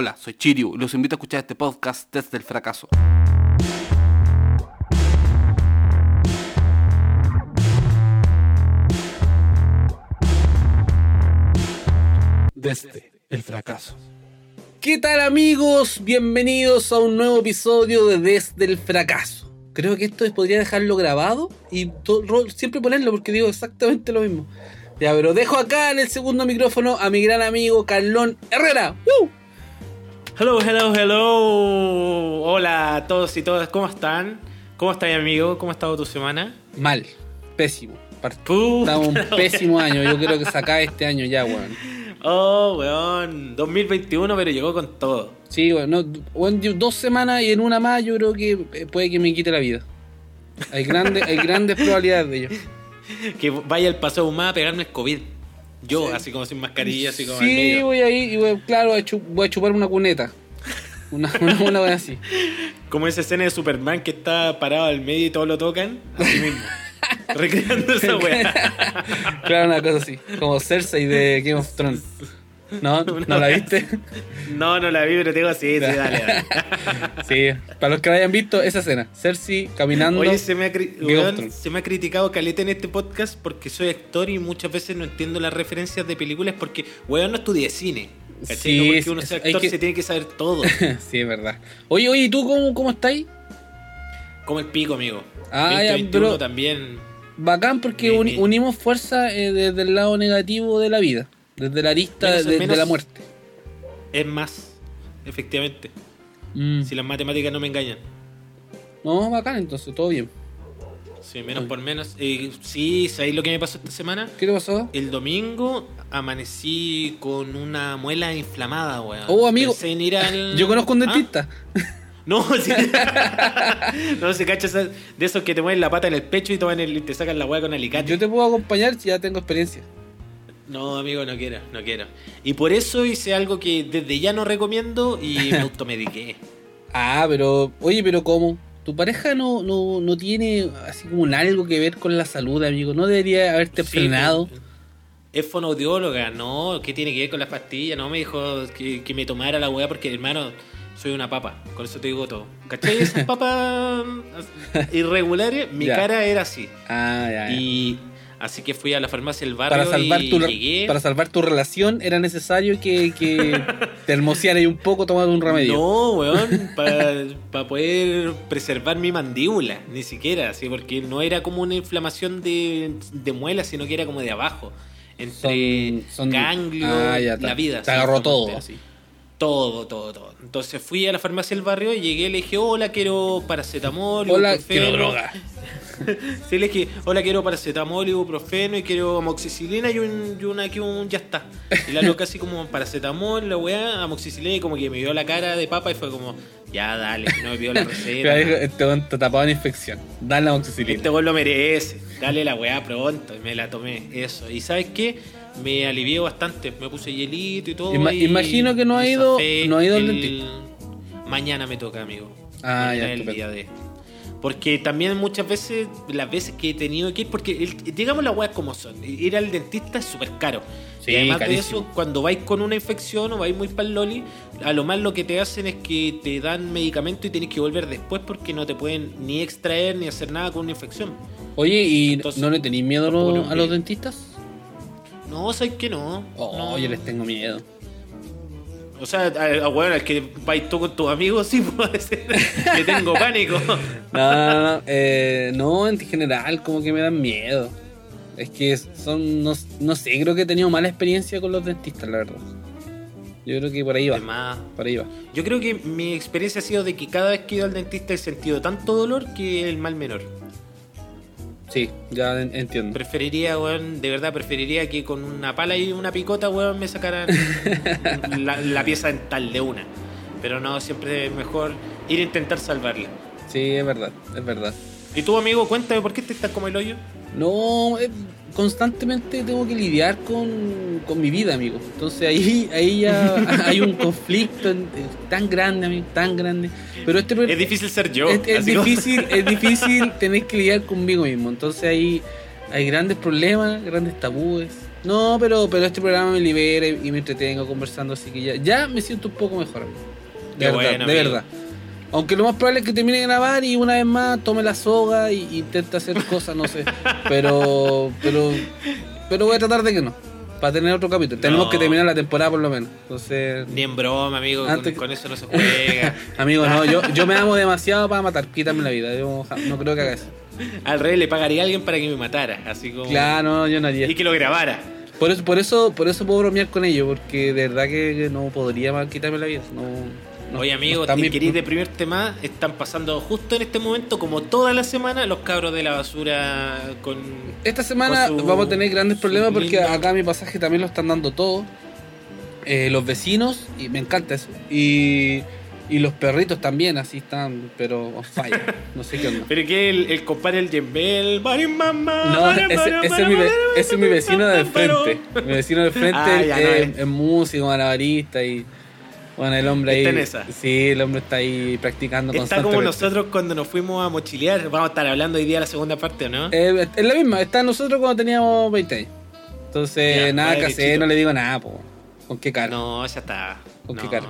Hola, soy Chiryu y los invito a escuchar este podcast desde el fracaso. Desde el fracaso. ¿Qué tal amigos? Bienvenidos a un nuevo episodio de Desde el fracaso. Creo que esto podría dejarlo grabado y siempre ponerlo porque digo exactamente lo mismo. Ya, pero dejo acá en el segundo micrófono a mi gran amigo Carlón Herrera. ¡Woo! Hello, hello, hello. Hola a todos y todas, ¿cómo están? ¿Cómo estás, amigo? ¿Cómo ha estado tu semana? Mal, pésimo. Puta, Estamos un pésimo año. Yo creo que se acaba este año ya, weón. Oh, weón. 2021, pero llegó con todo. Sí, weón. no, weón, yo- dos semanas y en una más yo creo que eh, puede que me quite la vida. Hay grandes, hay grandes probabilidades de ello. Que vaya el paseo humano a pegarme el COVID. Yo, así como sin mascarilla, así como al Sí, medio. voy ahí y voy, claro, voy a, voy a chupar una cuneta. Una, una, una así. Como esa escena de Superman que está parado al medio y todos lo tocan. Así mismo. Recreando esa weá. Claro, una cosa así. Como Cersei de Game of Thrones. ¿No? ¿No la viste? No, no la vi, pero tengo sí, sí, dale, dale. Sí. Para los que la hayan visto, esa escena. Cersei caminando. Oye, se me, ha weón, se me ha criticado caleta en este podcast porque soy actor y muchas veces no entiendo las referencias de películas porque, weón, no estudié cine. ¿cachai? Sí, no porque es- uno sea actor que- se tiene que saber todo. sí, es verdad. Oye, oye, ¿y tú cómo, cómo estáis? Como el pico, amigo. Ah, ya, 2021 pero- también. Bacán porque uni- unimos fuerza eh, desde el lado negativo de la vida. Desde la arista Menos- de, la muerte. Es más, efectivamente. Mm. Si las matemáticas no me engañan. No, bacán, entonces, todo bien. Sí, menos por menos. Eh, sí, ¿sabéis lo que me pasó esta semana? ¿Qué te pasó? El domingo amanecí con una muela inflamada, weón. Oh, amigo. Ir al- Yo conozco un ¿Ah? dentista. No, sí. no se cacha de esos que te mueven la pata en el pecho y toman el, te sacan la hueá con alicate. Yo te puedo acompañar si ya tengo experiencia. No, amigo, no quiero, no quiero. Y por eso hice algo que desde ya no recomiendo y me automediqué. Ah, pero, oye, pero ¿cómo? ¿Tu pareja no, no, no tiene así como algo que ver con la salud, amigo? ¿No debería haberte Sí, frenado? pues, Es fonoaudióloga, no, ¿qué tiene que ver con las pastillas? No, me dijo que, que me tomara la hueá porque, hermano, soy una papa. Con eso te digo todo. ¿Cachai? Esas papas irregulares, mi Ya. cara era así. Ah, ya, ya. Y así que fui a la farmacia del barrio Para salvar, y tu, llegué. para salvar tu relación era necesario que, que te hermoseara un poco tomando un remedio. No, weón, para poder preservar mi mandíbula, ni siquiera, así, porque no era como una inflamación de, de muela, sino que era como de abajo, entre Son- son- ganglio, Ah, ya, la vida. Te agarró todo, así. Todo, todo, todo. Entonces fui a la farmacia del barrio y llegué y le dije, hola, quiero paracetamol, Hola, ibuprofeno". quiero droga. Sí, le dije, hola, quiero paracetamol, ibuprofeno y quiero amoxicilina y un, y una aquí un ya está. Y la loca así como paracetamol, la weá, amoxicilina y como que me vio la cara de papa y fue como, ya dale, no me pidió la Pero receta. dijo, este weón te tapaba una infección. Dale la amoxicilina. Este gol lo merece, dale la weá pronto. Y me la tomé, eso. Y ¿sabes qué? Me alivió bastante, me puse hielito y todo. Ima- y- imagino que no ha ido- no ha ido al el- dentista. Mañana me toca, amigo. Ah, Mañana ya, el día de. Porque también muchas veces, las veces que he tenido que ir, porque el- digamos las weas como son, ir al dentista es súper caro. Sí, y además carísimo. de eso, cuando vais con una infección o vais muy pa'l loli, a lo más lo que te hacen es que te dan medicamento y tienes que volver después porque no te pueden ni extraer ni hacer nada con una infección. Oye, ¿y Entonces, no le tenéis miedo a los- a dentistas? No, sabes que no. Oh, no. yo les tengo miedo. O sea, a, weón, al que vais tú con tus amigos, sí. Le tengo pánico. No, no, no. eh, no, en general, como que me dan miedo. Es que son, no, no sé, creo que he tenido mala experiencia con los dentistas, la verdad. Yo creo que por ahí va. Además, Por ahí va. yo creo que mi experiencia ha sido de que cada vez que he ido al dentista he sentido tanto dolor que el mal menor. Sí, ya en- entiendo. Preferiría, weón, de verdad, preferiría que con una pala y una picota, weón, me sacaran la, la pieza dental de una. Pero no, siempre es mejor ir a intentar salvarla. Sí, es verdad, es verdad. Y tú, amigo, cuéntame, ¿por qué te estás como el hoyo? No, eh, constantemente tengo que lidiar con, con mi vida, amigo. Entonces ahí, ahí ya hay un conflicto tan grande, amigo, tan grande. Pero este Es difícil ser yo. es, difícil, es difícil tener que lidiar conmigo mismo. Entonces ahí hay grandes problemas, grandes tabúes. No, pero, pero este programa me libera y, y me entretengo conversando, así que ya, ya me siento un poco mejor, amigo. De Qué verdad, bueno, de amigo. verdad. Aunque lo más probable es que termine de grabar y una vez más tome la soga y, y intente hacer cosas, no sé. Pero, pero, pero voy a tratar de que no. Para tener otro capítulo. Tenemos que terminar la temporada por lo menos. Entonces, Ni en broma, amigo. con- eso no se juega. amigo, no, yo, yo me amo demasiado para matar. Quítame la vida. Yo no creo que haga eso. Al rey le pagaría a alguien para que me matara. Así como. Claro, no, yo no haría. Y que lo grabara. Por eso, por eso, por eso puedo bromear con ellos, porque de verdad que no podría quitarme la vida. No- Oye, amigo, no ¿te mi- queréis deprimirte más? Están pasando justo en este momento, como toda la semana, los cabros de la basura con. Esta semana con su- vamos a tener grandes problemas porque lindo- acá mi pasaje también lo están dando todo. Eh, los vecinos, y me encanta eso. Y, y los perritos también, así están, pero on fire. No sé qué onda. Pero que el, el compadre el. No, ese, ese es mi, ve- ese es mi vecino del frente. Mi vecino frente Ah, no es, es. es músico, malabarista y. Bueno, el hombre ahí. Está en esa. Sí, el hombre está ahí practicando Está como nosotros cuando nos fuimos a mochilear. Vamos a estar hablando hoy día de la segunda parte, ¿o no? Eh, es la misma, está nosotros cuando teníamos 20 años. Entonces, Ya, nada que hacer, no le digo nada, po. ¿Con qué cara? No, ya está. ¿Con qué cara?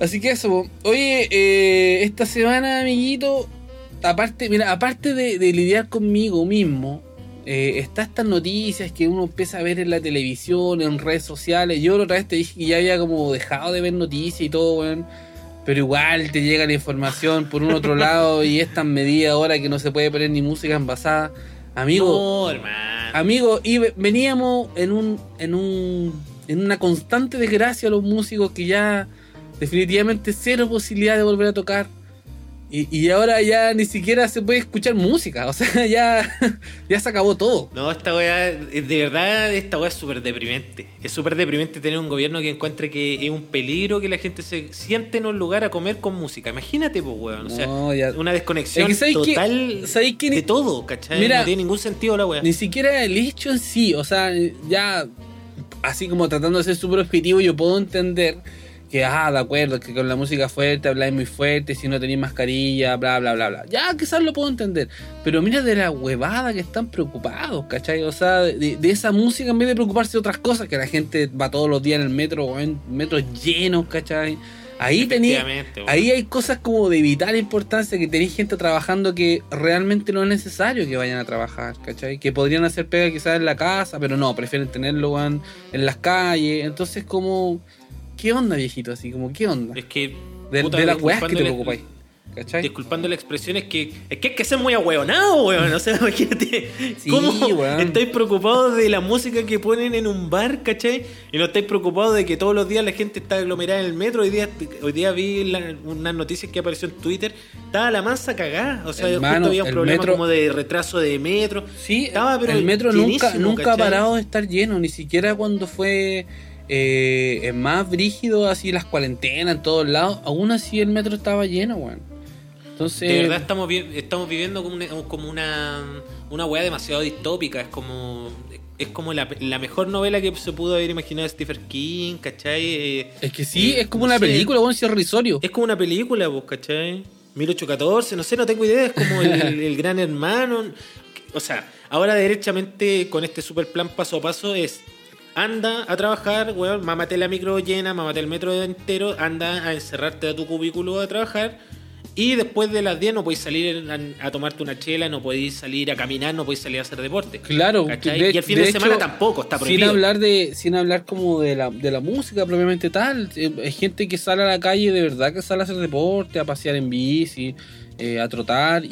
Así que eso, po. oye, eh, esta semana, amiguito, aparte, mira, aparte de, de lidiar conmigo mismo, eh, está estas noticias que uno empieza a ver en la televisión, en redes sociales. Yo la otra vez te dije que ya había como dejado de ver noticias y todo, weón. Pero igual te llega la información por un otro lado y es tan medida ahora que no se puede poner ni música envasada. Amigo, No. Amigo, y ve- veníamos en un, en un, en una constante desgracia los músicos que ya definitivamente cero posibilidad de volver a tocar. Y, y ahora ya ni siquiera se puede escuchar música, o sea, ya, ya se acabó todo. No, esta weá, de verdad, esta weá es súper deprimente. Es súper deprimente tener un gobierno que encuentre que es un peligro que la gente se siente en un lugar a comer con música. Imagínate, pues, weón. O sea, No, ya- una desconexión total de todo, ¿cachai? Mira, no tiene ningún sentido la weá. Ni siquiera el hecho en sí, o sea, ya así como tratando de ser súper objetivo, yo puedo entender que, ah, de acuerdo, que con la música fuerte habláis muy fuerte, si no tenéis mascarilla, bla, bla, bla, bla. Ya, quizás lo puedo entender. Pero mira de la huevada que están preocupados, ¿cachai? O sea, de, de esa música en vez de preocuparse de otras cosas, que la gente va todos los días en el metro, en metros llenos, ¿cachai? Ahí tenía, ahí hay cosas como de vital importancia que tenéis gente trabajando que realmente no es necesario que vayan a trabajar, ¿cachai? Que podrían hacer pega quizás en la casa, pero no, prefieren tenerlo en las calles. Entonces, como, ¿qué onda, viejito? Así como, ¿qué onda? Es que. De, puta, de las weas que te preocupáis, ¿cachai? Disculpando la expresión, es que, es que hay que ser muy ahueonado, weón. O sea, imagínate. Sí, ¿Cómo weón. estáis preocupados de la música que ponen en un bar, cachai? Y no estáis preocupados de que todos los días la gente está aglomerada en el metro. Hoy día, hoy día vi la- unas noticias que apareció en Twitter. Estaba la mansa cagada. O sea, Hermano, justo había un problema metro- como de retraso de metro. Sí, Estaba, pero el metro nunca, nunca ha parado de estar lleno, ni siquiera cuando fue eh, más brígido, así las cuarentenas en todos lados, aún así el metro estaba lleno, weón. Entonces, De verdad estamos, vi- estamos viviendo como una, como una, una weá demasiado distópica. Es como es como la, la mejor novela que se pudo haber imaginado de Stephen King, ¿cachai? Eh, es que sí, eh, es como no una sé, película, weón, si es risorio. Es como una película, pues, ¿cachai? 1814, no sé, no tengo idea. Es como el, el- el gran hermano. O sea, ahora derechamente con este super plan paso a paso es... Anda a trabajar, weón, mámate la micro llena, mámate el metro entero, anda a encerrarte a tu cubículo a trabajar y después de las 10 no podéis salir a, a tomarte una chela, no podéis salir a caminar, no podéis salir a hacer deporte. Claro, de- y el fin de, de semana hecho, tampoco, está Sin prohibido. hablar de, sin hablar como de la, de la música propiamente tal, eh, hay gente que sale a la calle de verdad que sale a hacer deporte, a pasear en bici, eh, a trotar y,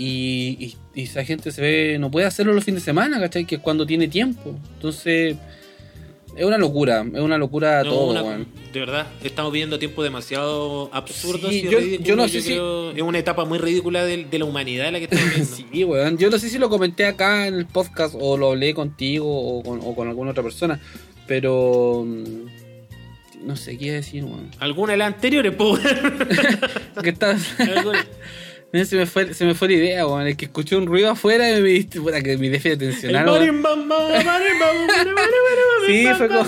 y- y esa gente se ve, no puede hacerlo los fines de semana, ¿cachai? Que es cuando tiene tiempo. Entonces, es una locura, es una locura No, todo, una- weón. de verdad, estamos viviendo tiempos demasiado absurdos Sí, y yo- ridículos. yo no sé si- creo- Es una etapa muy ridícula de, de la humanidad la que estamos viendo. Sí, weón. Yo no sé si lo comenté acá en el podcast o lo hablé contigo o con, o con alguna otra persona, pero mm, no sé qué decir, weón. Alguna de las anteriores, pues. ¿Qué estás? Mira, se me fue, se me fue la idea, weón. Es que escuché un ruido afuera y me diste, puta, que mi déficit atencional, weón. Sí, fue como-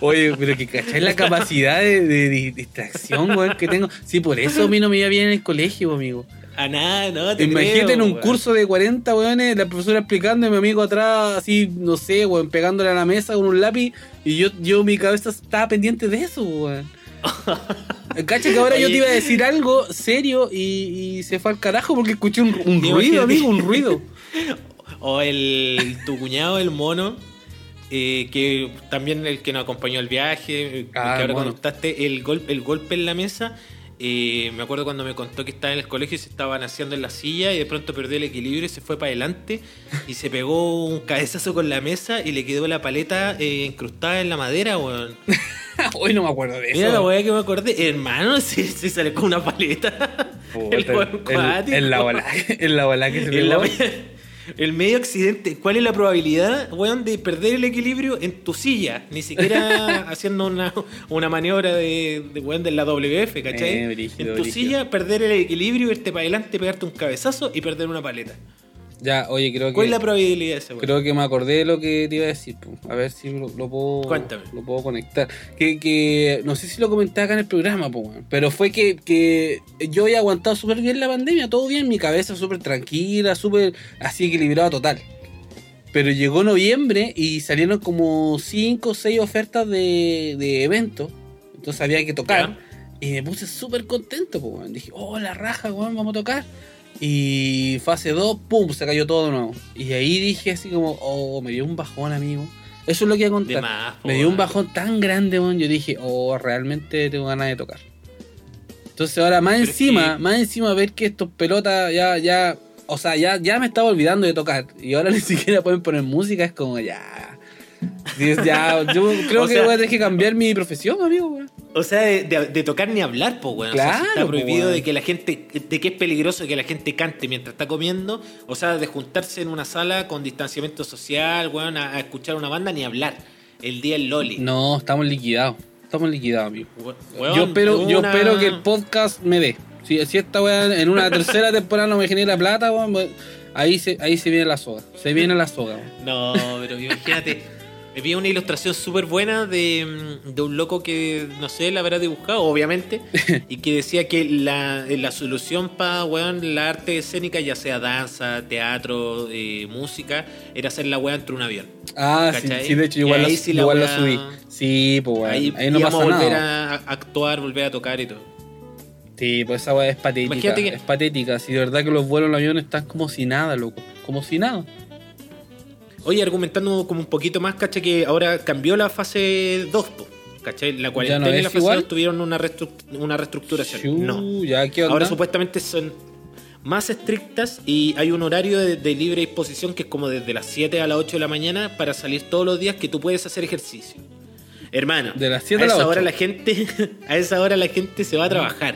Oye, pero que cacháis la capacidad de, de di- distracción, weón, que tengo. Sí, por eso a mí no me iba bien en el colegio, amigo. A nada, no, te Imagínate creo, en un weón. curso de 40 weones, la profesora explicando y mi amigo atrás, así, no sé, weón, pegándole a la mesa con un lápiz. Y yo, yo mi cabeza estaba pendiente de eso, weón. Cacha que ahora yo te iba a decir algo serio y, y se fue al carajo porque escuché un, ruido, amigo, un ruido. O el tu cuñado, el mono, eh, que también el que nos acompañó al viaje, eh, Ah, que el ahora contaste el, gol, el golpe en la mesa. eh, me acuerdo cuando me contó que estaba en el colegio y se estaban haciendo en la silla y de pronto perdió el equilibrio y se fue para adelante y se pegó un cabezazo con la mesa y le quedó la paleta eh, incrustada en la madera, weón. Hoy no me acuerdo de eso. Mira la weá que me acordé, hermano, se, se sale con una paleta. Puta, el weón el- en la bola, en la bola que se la- pegó. el medio accidente. ¿Cuál es la probabilidad, weón, de perder el equilibrio en tu silla? Ni siquiera haciendo una, una maniobra de, de, weón, de la WF, ¿cachai? Eh, brígido, en tu brígido. silla, perder el equilibrio, irte para adelante, pegarte un cabezazo y perder una paleta. Ya, oye, creo ¿Cuál es que la probabilidad weón? creo que me acordé de lo que te iba a decir. po. A ver si lo, lo puedo Cuéntame. lo puedo conectar. Que, que no sé si lo comenté acá en el programa, po, pero fue que, que yo había aguantado súper bien la pandemia, todo bien, mi cabeza súper tranquila, súper así equilibrada total. Pero llegó noviembre y salieron como 5 o 6 ofertas de, de eventos. Entonces había que tocar. Y me puse súper contento, pues, weón. Dije, oh, la raja, weón, vamos a tocar. Y fase 2, pum, se cayó todo de nuevo. Y ahí dije así como, oh, me dio un bajón, amigo. Eso es lo que iba a contar. más, me dio un bajón tan grande, weón. Yo dije, oh, realmente tengo ganas de tocar. Entonces ahora más Pero encima, que- más encima ver que estos pelotas ya, ya, o sea, ya, ya me estaba olvidando de tocar. Y ahora ni siquiera pueden poner música, es como ya. Yo creo O que sea- voy a tener que cambiar mi profesión, amigo, weón. O sea, de, de- de tocar ni hablar, pues, weón. o sea, si Claro, está prohibido weón. de que la gente, de que es peligroso que la gente cante mientras está comiendo. O sea, de juntarse en una sala con distanciamiento social, weón, a, a escuchar una banda ni hablar. El día del Loli. No, estamos liquidados. Estamos liquidados, amigo. We- weón, yo espero, yo espero que el podcast me dé. Si, si esta weá en una tercera temporada no me genera plata, weón, ahí se, ahí se viene la soga. Se viene la soga, weón. No, pero imagínate. Me vi una ilustración súper buena de, mm, de un loco que, no sé, la habrá dibujado, obviamente, y que decía que la, la solución para, weón, la arte escénica, ya sea danza, teatro, eh, música, era hacer la weá entre un avión. Ah, sí, de hecho, igual, la, sí la igual la subí. Sí, pues, weón. Ahí, Ahí, no pasa volver nada. a actuar, volver a tocar y todo. Sí, pues esa weá es patética. Imagínate que- Es patética. Si de verdad que los vuelos en avión están como si nada, loco. Como si nada. Oye, argumentando como un poquito más, caché que ahora cambió la fase 2, po. La cuarentena y es la fase igual? 2 tuvieron una, restru- una reestructuración. No. Ya, ¿qué onda? Ahora supuestamente son más estrictas y hay un horario de, de libre disposición que es como desde las 7 a las 8 de la mañana para salir todos los días que tú puedes hacer ejercicio. Hermano, De las 7 a las esa 8. hora la gente, a esa hora la gente se va a trabajar.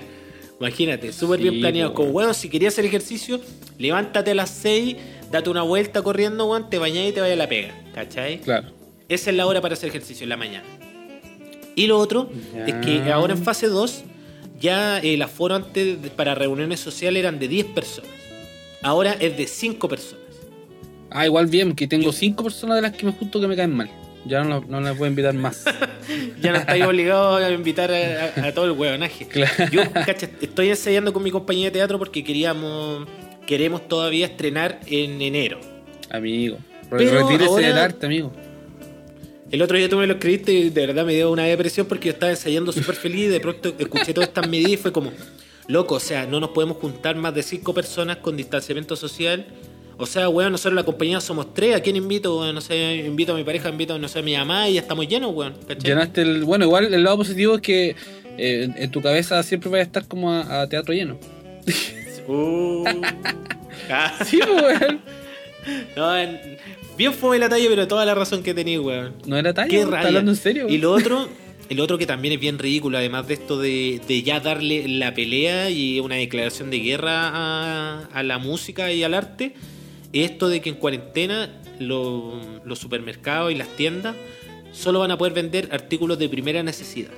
Imagínate, súper Sí, bien planeado. Como, weón, si querías hacer ejercicio, levántate a las 6, date una vuelta corriendo, weón, te bañás y te vayas a la pega. ¿Cachai? Claro. Esa es la hora para hacer ejercicio en la mañana. Y lo otro Ya. es que ahora en fase 2 ya el aforo antes para reuniones sociales eran de 10 personas. Ahora es de 5 personas. Ah, igual bien, que tengo cinco personas de las que me junto que me caen mal. Ya no, no las voy a invitar más. Ya no estáis obligados a invitar a, a- a todo el hueonaje. Claro. Yo, cacha, estoy ensayando con mi compañía de teatro porque queríamos, queremos todavía estrenar en enero. Amigo. Pero Retírese ahora- del arte, amigo. El otro día tú me lo escribiste y de verdad me dio una depresión porque yo estaba ensayando súper feliz y de pronto escuché todas estas medidas y fue como, loco, o sea, no nos podemos juntar más de cinco personas con distanciamiento social. O sea, weón, nosotros la compañía somos tres, ¿a quién invito? Weón? No sé, invito a mi pareja, invito, no sé, a mi mamá y ya estamos llenos, weón. ¿cachai? Llenaste el. Bueno, igual el lado positivo es que eh, en, tu cabeza siempre va a estar como a, a teatro lleno. Uh. Ah, Sí, weón. no, en- bien fue la talla, pero toda la razón que tenía, weón. No era talla, Qué weón, rabia. ¿Estás hablando en serio? Y lo otro, el otro que también es bien ridículo, además de esto de, de ya darle la pelea y una declaración de guerra a, a la música y al arte, es esto de que en cuarentena lo- los supermercados y las tiendas solo van a poder vender artículos de primera necesidad.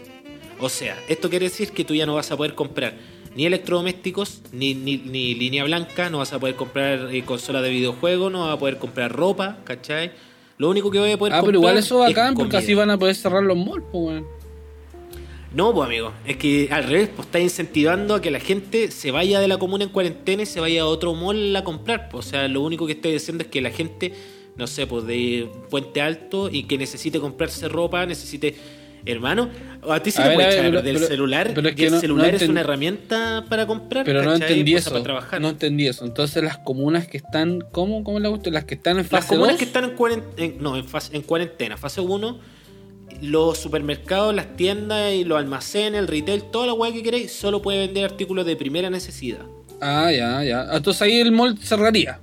O sea, esto quiere decir que tú ya no vas a poder comprar ni electrodomésticos, ni, ni, ni línea blanca, no vas a poder comprar eh, consolas de videojuegos, no vas a poder comprar ropa, ¿cachai? Lo único que voy a poder Ah, comprar pero igual eso es bacán porque comida. así van a poder cerrar los malls, pues, weón. No, pues amigo, es que al revés, pues está incentivando a que la gente se vaya de la comuna en cuarentena y se vaya a otro mall a comprar. Pues, o sea, lo único que estoy diciendo es que la gente, no sé, pues de Puente Alto y que necesite comprarse ropa, necesite... Hermano, a ti se A te ver, puede echar del pero- celular pero es y que el no- celular no es una herramienta para comprar, Pero no entendí Pues, eso. Para trabajar. No entendí eso. Entonces las comunas que están, ¿cómo, cómo la cuestión? Las que están en Las fase comunas 2. que están en, cuarentena, no, en, fase- en cuarentena, fase 1, los supermercados, las tiendas y los almacenes, el retail, toda la weá que queréis, solo puede vender artículos de primera necesidad. Ah, ya, ya. Entonces ahí el mall cerraría.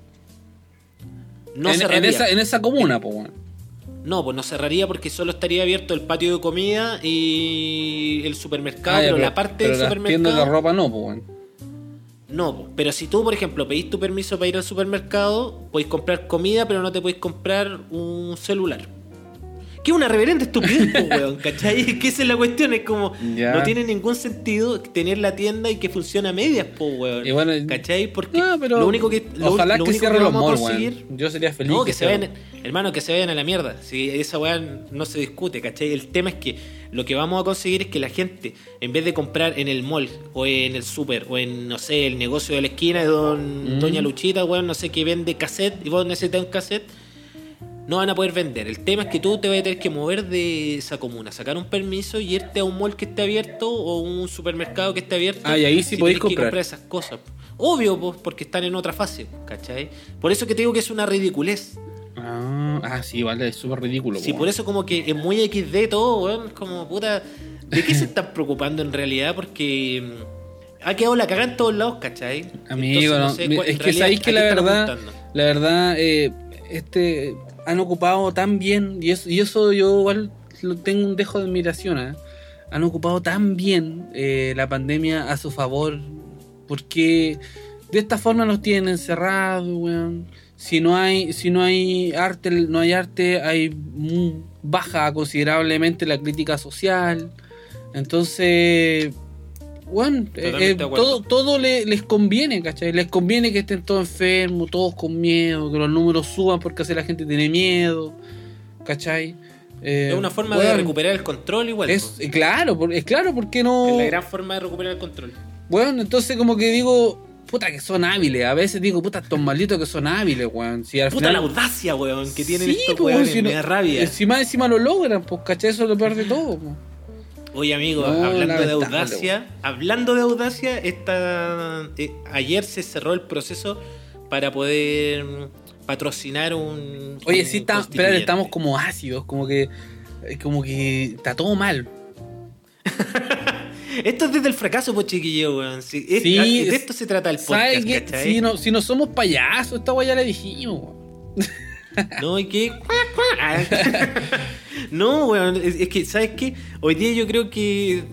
No en, en cerraría. esa, en esa comuna, pues, bueno. No, pues no cerraría porque solo estaría abierto el patio de comida y el supermercado, Ah, ya, pero, la parte pero del las supermercado. tiendas de ropa no, pues, bueno. No, po. pero si tú, por ejemplo, pedís tu permiso para ir al supermercado, podéis comprar comida, pero no te podéis comprar un celular. Que es una reverente estupidez, po, weón, ¿cachai? Que esa es la cuestión, es como, no tiene ningún sentido tener la tienda y que funcione a medias, po, weón. Y bueno, ¿Cachai? Porque No, pero lo único que, lo, ojalá lo que único cierren los vamos a malls, conseguir- weón. Yo sería feliz. no, que se vayan, hermano, que se vayan a la mierda. Si esa weá no se discute, ¿cachai? El tema es que lo que vamos a conseguir es que la gente, en vez de comprar en el mall, o en el super, o en, no sé, el negocio de la esquina de don, Mm. Doña Luchita, weón, no sé, que vende cassette, y vos necesitas un cassette, no van a poder vender. El tema es que tú te vas a tener que mover de esa comuna, sacar un permiso y irte a un mall que esté abierto o un supermercado que esté abierto. Ah, y ahí sí si podéis tenés que comprar. esas cosas. Obvio, pues, porque están en otra fase, ¿cachai? Por eso que te digo que es una ridiculez. Ah, ah, sí, vale, es súper ridículo. Sí, por eso como que es muy XD todo, weón. Como puta. ¿De qué se están preocupando en realidad? Porque mm, ha quedado la cagada en todos lados, ¿cachai? Amigo, Entonces, no, sé es que sabéis que ¿a la verdad, la verdad, eh, este, han ocupado tan bien, y eso, y eso yo igual tengo un dejo de admiración, ¿eh? han ocupado tan bien eh, la pandemia a su favor, porque de esta forma nos tienen encerrados, weón. Si no hay, si no hay arte, no hay arte, hay baja considerablemente la crítica social. Entonces, bueno, eh, eh, todo, todo le- les conviene, ¿cachai? Les conviene que estén todos enfermos, todos con miedo, que los números suban porque así la gente tiene miedo, ¿cachai? Eh, Es una forma de recuperar el control igual. Es, claro, es claro, ¿por qué no? Es la gran forma de recuperar el control. Bueno, entonces como que digo, puta que son hábiles. A veces digo, puta, estos malditos que son hábiles, weón. Si al Puta final... la audacia, weón, que tienen Sí, estos pues, weones, si no- me da rabia. Encima, encima lo logran, pues, ¿cachai? Eso es lo peor de todo. Oye, amigo, No, hablando de audacia, hablando de audacia, esta, eh, ayer se cerró el proceso para poder mm, patrocinar un. Oye, un sí, está, estamos como ácidos, como que... eh, Como que está todo mal. Esto es desde el fracaso, pues chiquillo, weón. Sí, es- Sí, de es- esto se trata el ¿Sabes podcast. Si no, si no somos payasos, esta weá ya la dijimos, weón. No, y que. no, weón. Es, es que, ¿sabes qué? Hoy día yo creo que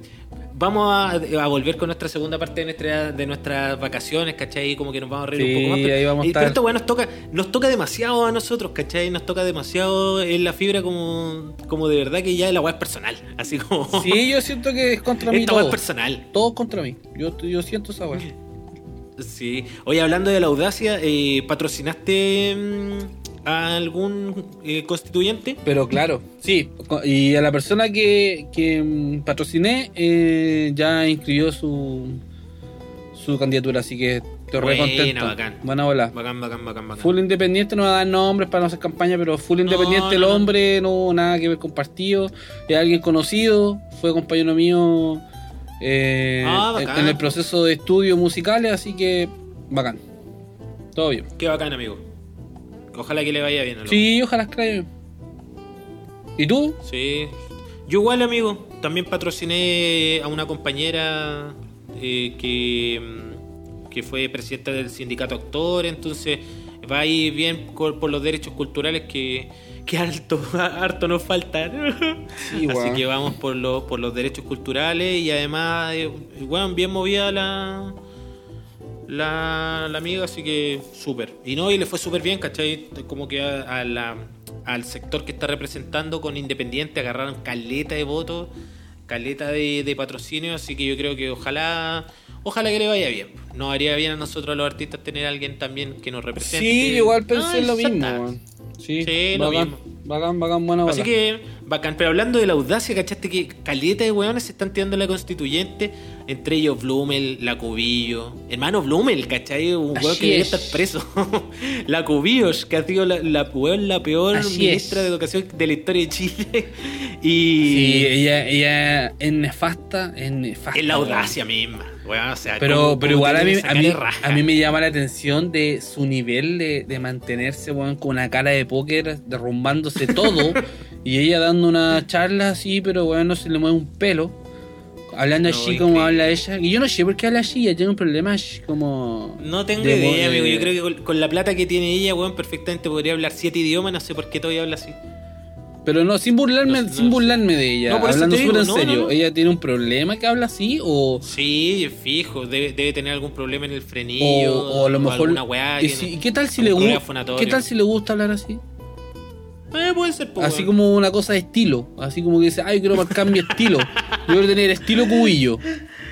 vamos a, a volver con nuestra segunda parte de, nuestra, de nuestras vacaciones, ¿cachai? Como que nos vamos a reír Sí, un poco más. Pero, ahí vamos a eh, estar. pero esta weá nos toca, nos toca demasiado a nosotros, ¿cachai? Nos toca demasiado en la fibra como, como de verdad que ya la weá es personal. Así como. Sí, yo siento que es contra mí esta weá es todo. personal. Todo contra mí. Yo, yo siento esa weá. Sí. Oye, hablando de la audacia, eh, ¿patrocinaste mm, a algún eh, constituyente? Pero claro, sí. Y a la persona que, que mm, patrociné eh, ya inscribió su, su candidatura, así que estoy re contento. bacán. Buena bola. Bacán, bacán, bacán, bacán. Full independiente, no va a dar nombres para no hacer campaña, pero full independiente el no, hombre, no nada que ver con partido. Es alguien conocido, fue compañero mío eh, Ah, en el proceso de estudios musicales, así que bacán. Todo bien. Qué bacán, amigo. Ojalá que le vaya bien. Sí, ojalá que le vaya bien. ¿Y tú? Sí. Yo igual, amigo. También patrociné a una compañera eh, que, mm, que fue presidenta del sindicato actor, entonces va a ir bien por los derechos culturales que, que harto, harto nos faltan. Sí, Así que vamos por, los por los derechos culturales y además, eh, bueno, bien movida la, la, la amiga, así que súper. Y no, y le fue súper bien, ¿cachai? Como que a, a la- al sector que está representando con Independiente agarraron caleta de votos, caleta de, de patrocinio, así que yo creo que ojalá ojalá que le vaya bien. Nos haría bien a nosotros los artistas tener a alguien también que nos represente. Sí, igual pensé Ah, en lo mismo. Sí, Sí, lo bacán, mismo. bacán, bacán, buena Así que Bacán, pero hablando de la audacia, ¿cachaste que caleta de weones se están tirando la constituyente? Entre ellos Blumel, la Cubillo. Hermano Blumel, ¿cachai? Un Así que debería es. estar preso. la Cubillos, que ha sido la, la, weón, la peor Así ministra es. de educación de la historia de Chile. y Sí, ella, ella es nefasta, es nefasta. es la audacia misma. Weón, o sea, Pero, ¿cómo- pero igual a mí, a, mí, a mí me llama la atención de su nivel de, de mantenerse weón, con una cara de póker, derrumbándose todo. y ella dando una charla así, pero weón, no se le mueve un pelo. Hablando No, así como habla ella. Y yo no sé por qué habla así, ella tiene un problema así como. No tengo de- idea, de- amigo. Yo creo que con, con la plata que tiene ella, weón, perfectamente podría hablar siete idiomas. No sé por qué todavía habla así. Pero no, sin burlarme, No, sin burlarme de ella. No, por hablando digo, en no, serio. ¿Ella tiene un problema que habla así? O, Sí, fijo. Debe, debe tener algún problema en el frenillo. o, o a lo mejor. weá. y que si- no- ¿y ¿Qué tal si le gusta? ¿Qué tal si le gusta hablar así? Eh, puede ser, pues, Así como una cosa de estilo. Así como que dice, ay, quiero marcar mi estilo. Yo quiero tener estilo cubillo.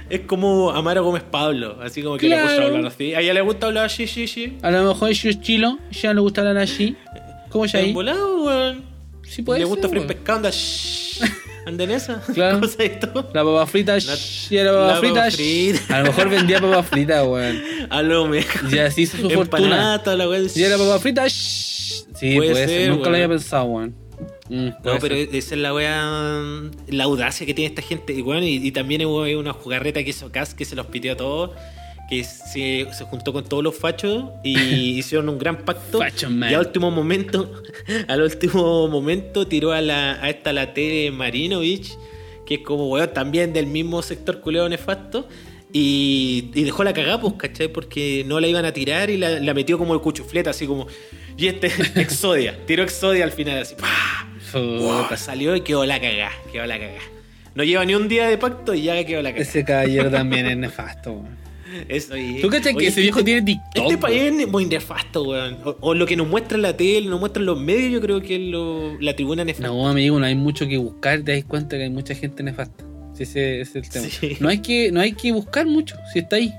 Es como Amaro Gómez Pablo. Así como que le gusta hablar así. A ella le gusta hablar así, sí, sí. A lo mejor es chilo, ya le gusta hablar así. ¿Cómo ya ahí? Volado, weón. Sí puede le ser, gusta freír pescado, anda shh. Anda en esa. Claro. Cosa de esto. La papa frita, shh, ya la papa la frita. papa shh. frita. A lo mejor vendía papa frita, weón. A lo mejor. Ya así hizo su fortuna. Empanada, la. Ya la papa frita, shh. Sí, Puede puede, ser. ser, Nunca lo había pensado, weón. Mm, No, pero ser. esa es la weá, la audacia que tiene esta gente. Y, bueno, y, y también hubo una jugarreta que hizo Cas que se los pitió a todos. Que se, se juntó con todos los fachos y hicieron un gran pacto. Y al último momento, al último momento tiró a la a esta la Tere Marinovich, que es como weón también del mismo sector culeo nefasto. Y, y dejó la cagada, pues, ¿cachai? Porque no la iban a tirar y la, la metió como el cuchufleta, así como. Y este, Exodia, tiró Exodia al final, así. Wow, salió y quedó la cagá, quedó la cagá. No lleva ni un día de pacto y ya quedó la cagá. Ese caballero también es nefasto, weón. Eso, y- ¿Tú cachas que ese viejo este- tiene TikTok, Este país es muy nefasto, weón. O, o lo que nos muestra en la tele, nos muestran los medios, yo creo que es lo- la tribuna nefasta. No, amigo, no hay mucho que buscar, te das cuenta que hay mucha gente nefasta. Sí, ese, ese es el tema. Sí. No, hay que, no hay que buscar mucho, si está ahí.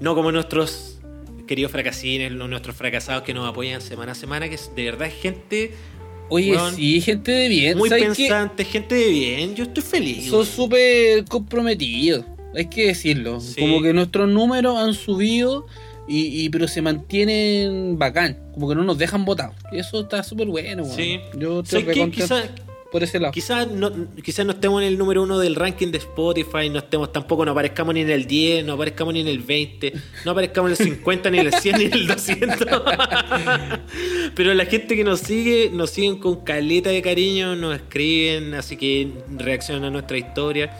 No como nuestros queridos fracasines, nuestros fracasados que nos apoyan semana a semana, que es- de verdad es gente Oye, Weón, sí, gente de bien. muy pensante, gente de bien. Yo estoy feliz. Son weón. súper comprometidos, hay que decirlo. Sí. Como que nuestros números han subido, y, y- pero se mantienen bacán. Como que no nos dejan votados. Eso está súper bueno. Sí. Yo Quizá- por ese lado. Quizás no, quizás no estemos en el número uno del ranking de Spotify, no estemos tampoco, no aparezcamos ni en el 10, no aparezcamos ni en el 20, no aparezcamos en el 50, ni en el 100, ni en el 200. Pero la gente que nos sigue, nos siguen con caleta de cariño, nos escriben, así que reaccionan a nuestra historia.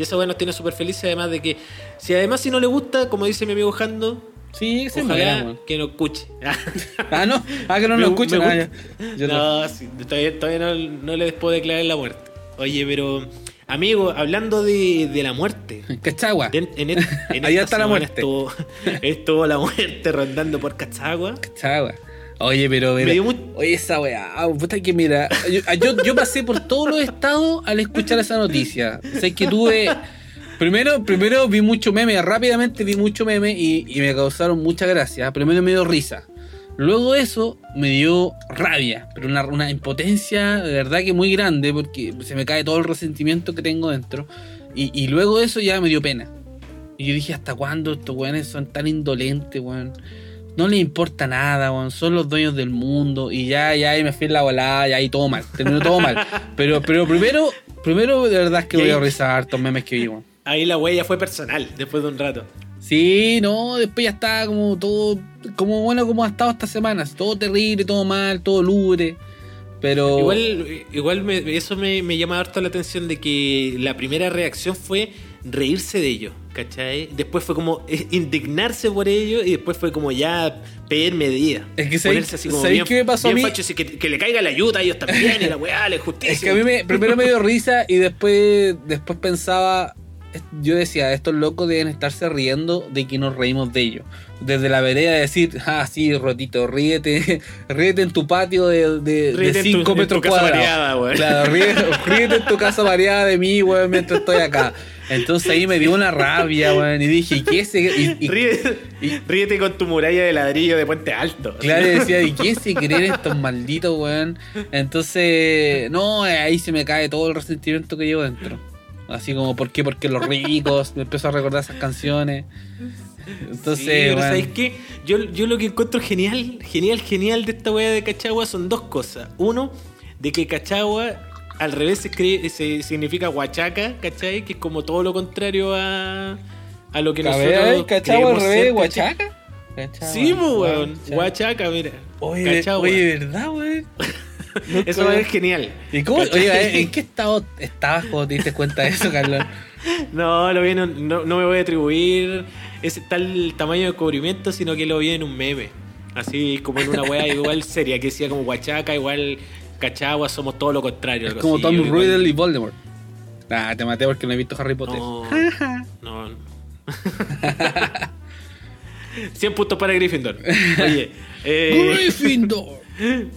Y eso bueno, nos tiene súper felices, además de que, si además si no le gusta, como dice mi amigo Jando, Sí, se ojalá que nos escuche. Ah, no, ah, que no escuchan. me ah. Yo no- no, sí, todavía, todavía no, no les puedo declarar la muerte. Oye, pero, amigo, hablando de, de la muerte. Cachagua. En, en et- en Allá está la muerte. Estuvo, estuvo la muerte rondando por Cachagua. Cachagua. Oye, pero, mira, oye, esa weá, puta que mira, yo, yo, yo pasé por todos los estados al escuchar esa noticia. O sea, que tuve, primero, primero vi mucho meme, rápidamente vi mucho meme y, y me causaron mucha gracia. Primero me dio risa. Luego eso me dio rabia, pero una, una impotencia de verdad que muy grande porque se me cae todo el resentimiento que tengo dentro. Y, y luego eso ya me dio pena. Y yo dije, ¿hasta cuándo estos weones son tan indolentes, weón? No les importa nada, weón. Son los dueños del mundo. Y ya, ya, ahí me fui en la volada, ya ahí todo mal. Terminó todo mal. Pero, pero primero, primero de verdad es que voy a rezar hartos memes que vi, weón. Ahí la huella fue personal, después de un rato. Sí, no, después ya estaba como todo, como bueno como ha estado estas semanas. Todo terrible, todo mal, todo lubre. Pero... Igual, igual me- eso me, me llama harto la atención de que la primera reacción fue reírse de ellos, ¿cachai? Después fue como eh, indignarse por ello y después fue como ya pedir medidas. Es que ¿sabéis- Ponerse así como ¿sabéis bien, qué me pasó a mí? facho, que, que le caiga la ayuda a ellos también y la weá, la justicia. Es que a mí me, primero me dio risa y después, después pensaba, yo decía, estos locos deben estarse riendo de que nos reímos de ellos. Desde la vereda de decir, ah, sí, Rotito, ríete, ríete en tu patio de, de, Ríete en tu- 5 en tu metros casa cuadrados. Claro, ríete, ríete en tu casa variada de mí, weón, mientras estoy acá. Entonces ahí me dio una rabia, weón, y dije, ¿y qué se...? Y, y- Ríete, y- ríete con tu muralla de ladrillo de puente alto. Claro, y decía, ¿y quién se creen estos malditos, weón? Entonces, no, ahí se me cae todo el resentimiento que llevo dentro. Así como, ¿por qué? Porque los ricos, me empiezo a recordar esas canciones. Entonces, Sí, pero weón, ¿sabéis qué? Yo, yo lo que encuentro genial, genial, genial de esta wea de Cachagua son dos cosas. Uno, de que Cachagua al revés se, cree, se significa Huachaca, ¿cachai? Que es como todo lo contrario a, a lo que nosotros. ¿cachagua al revés. Huachaca? Sí, pues, weón. Huachaca. Huachaca, mira. Oye, Cachagua. oye, ¿verdad, weón? Eso es genial. ¿Y cómo, oye, ¿en qué estado estabas cuando te diste cuenta de eso, Carlos? No, lo vi en un- no, no me voy a atribuir ese tal tamaño de cubrimiento, sino que lo vi en un meme. Así como en una wea igual seria, que decía como Huachaca, igual Cachagua, somos todo lo contrario. Es como así. Tom igual- Riddle y Voldemort. Ah, te maté porque no he visto Harry Potter. No, no. no. 100 puntos para Gryffindor. Oye, eh, Gryffindor.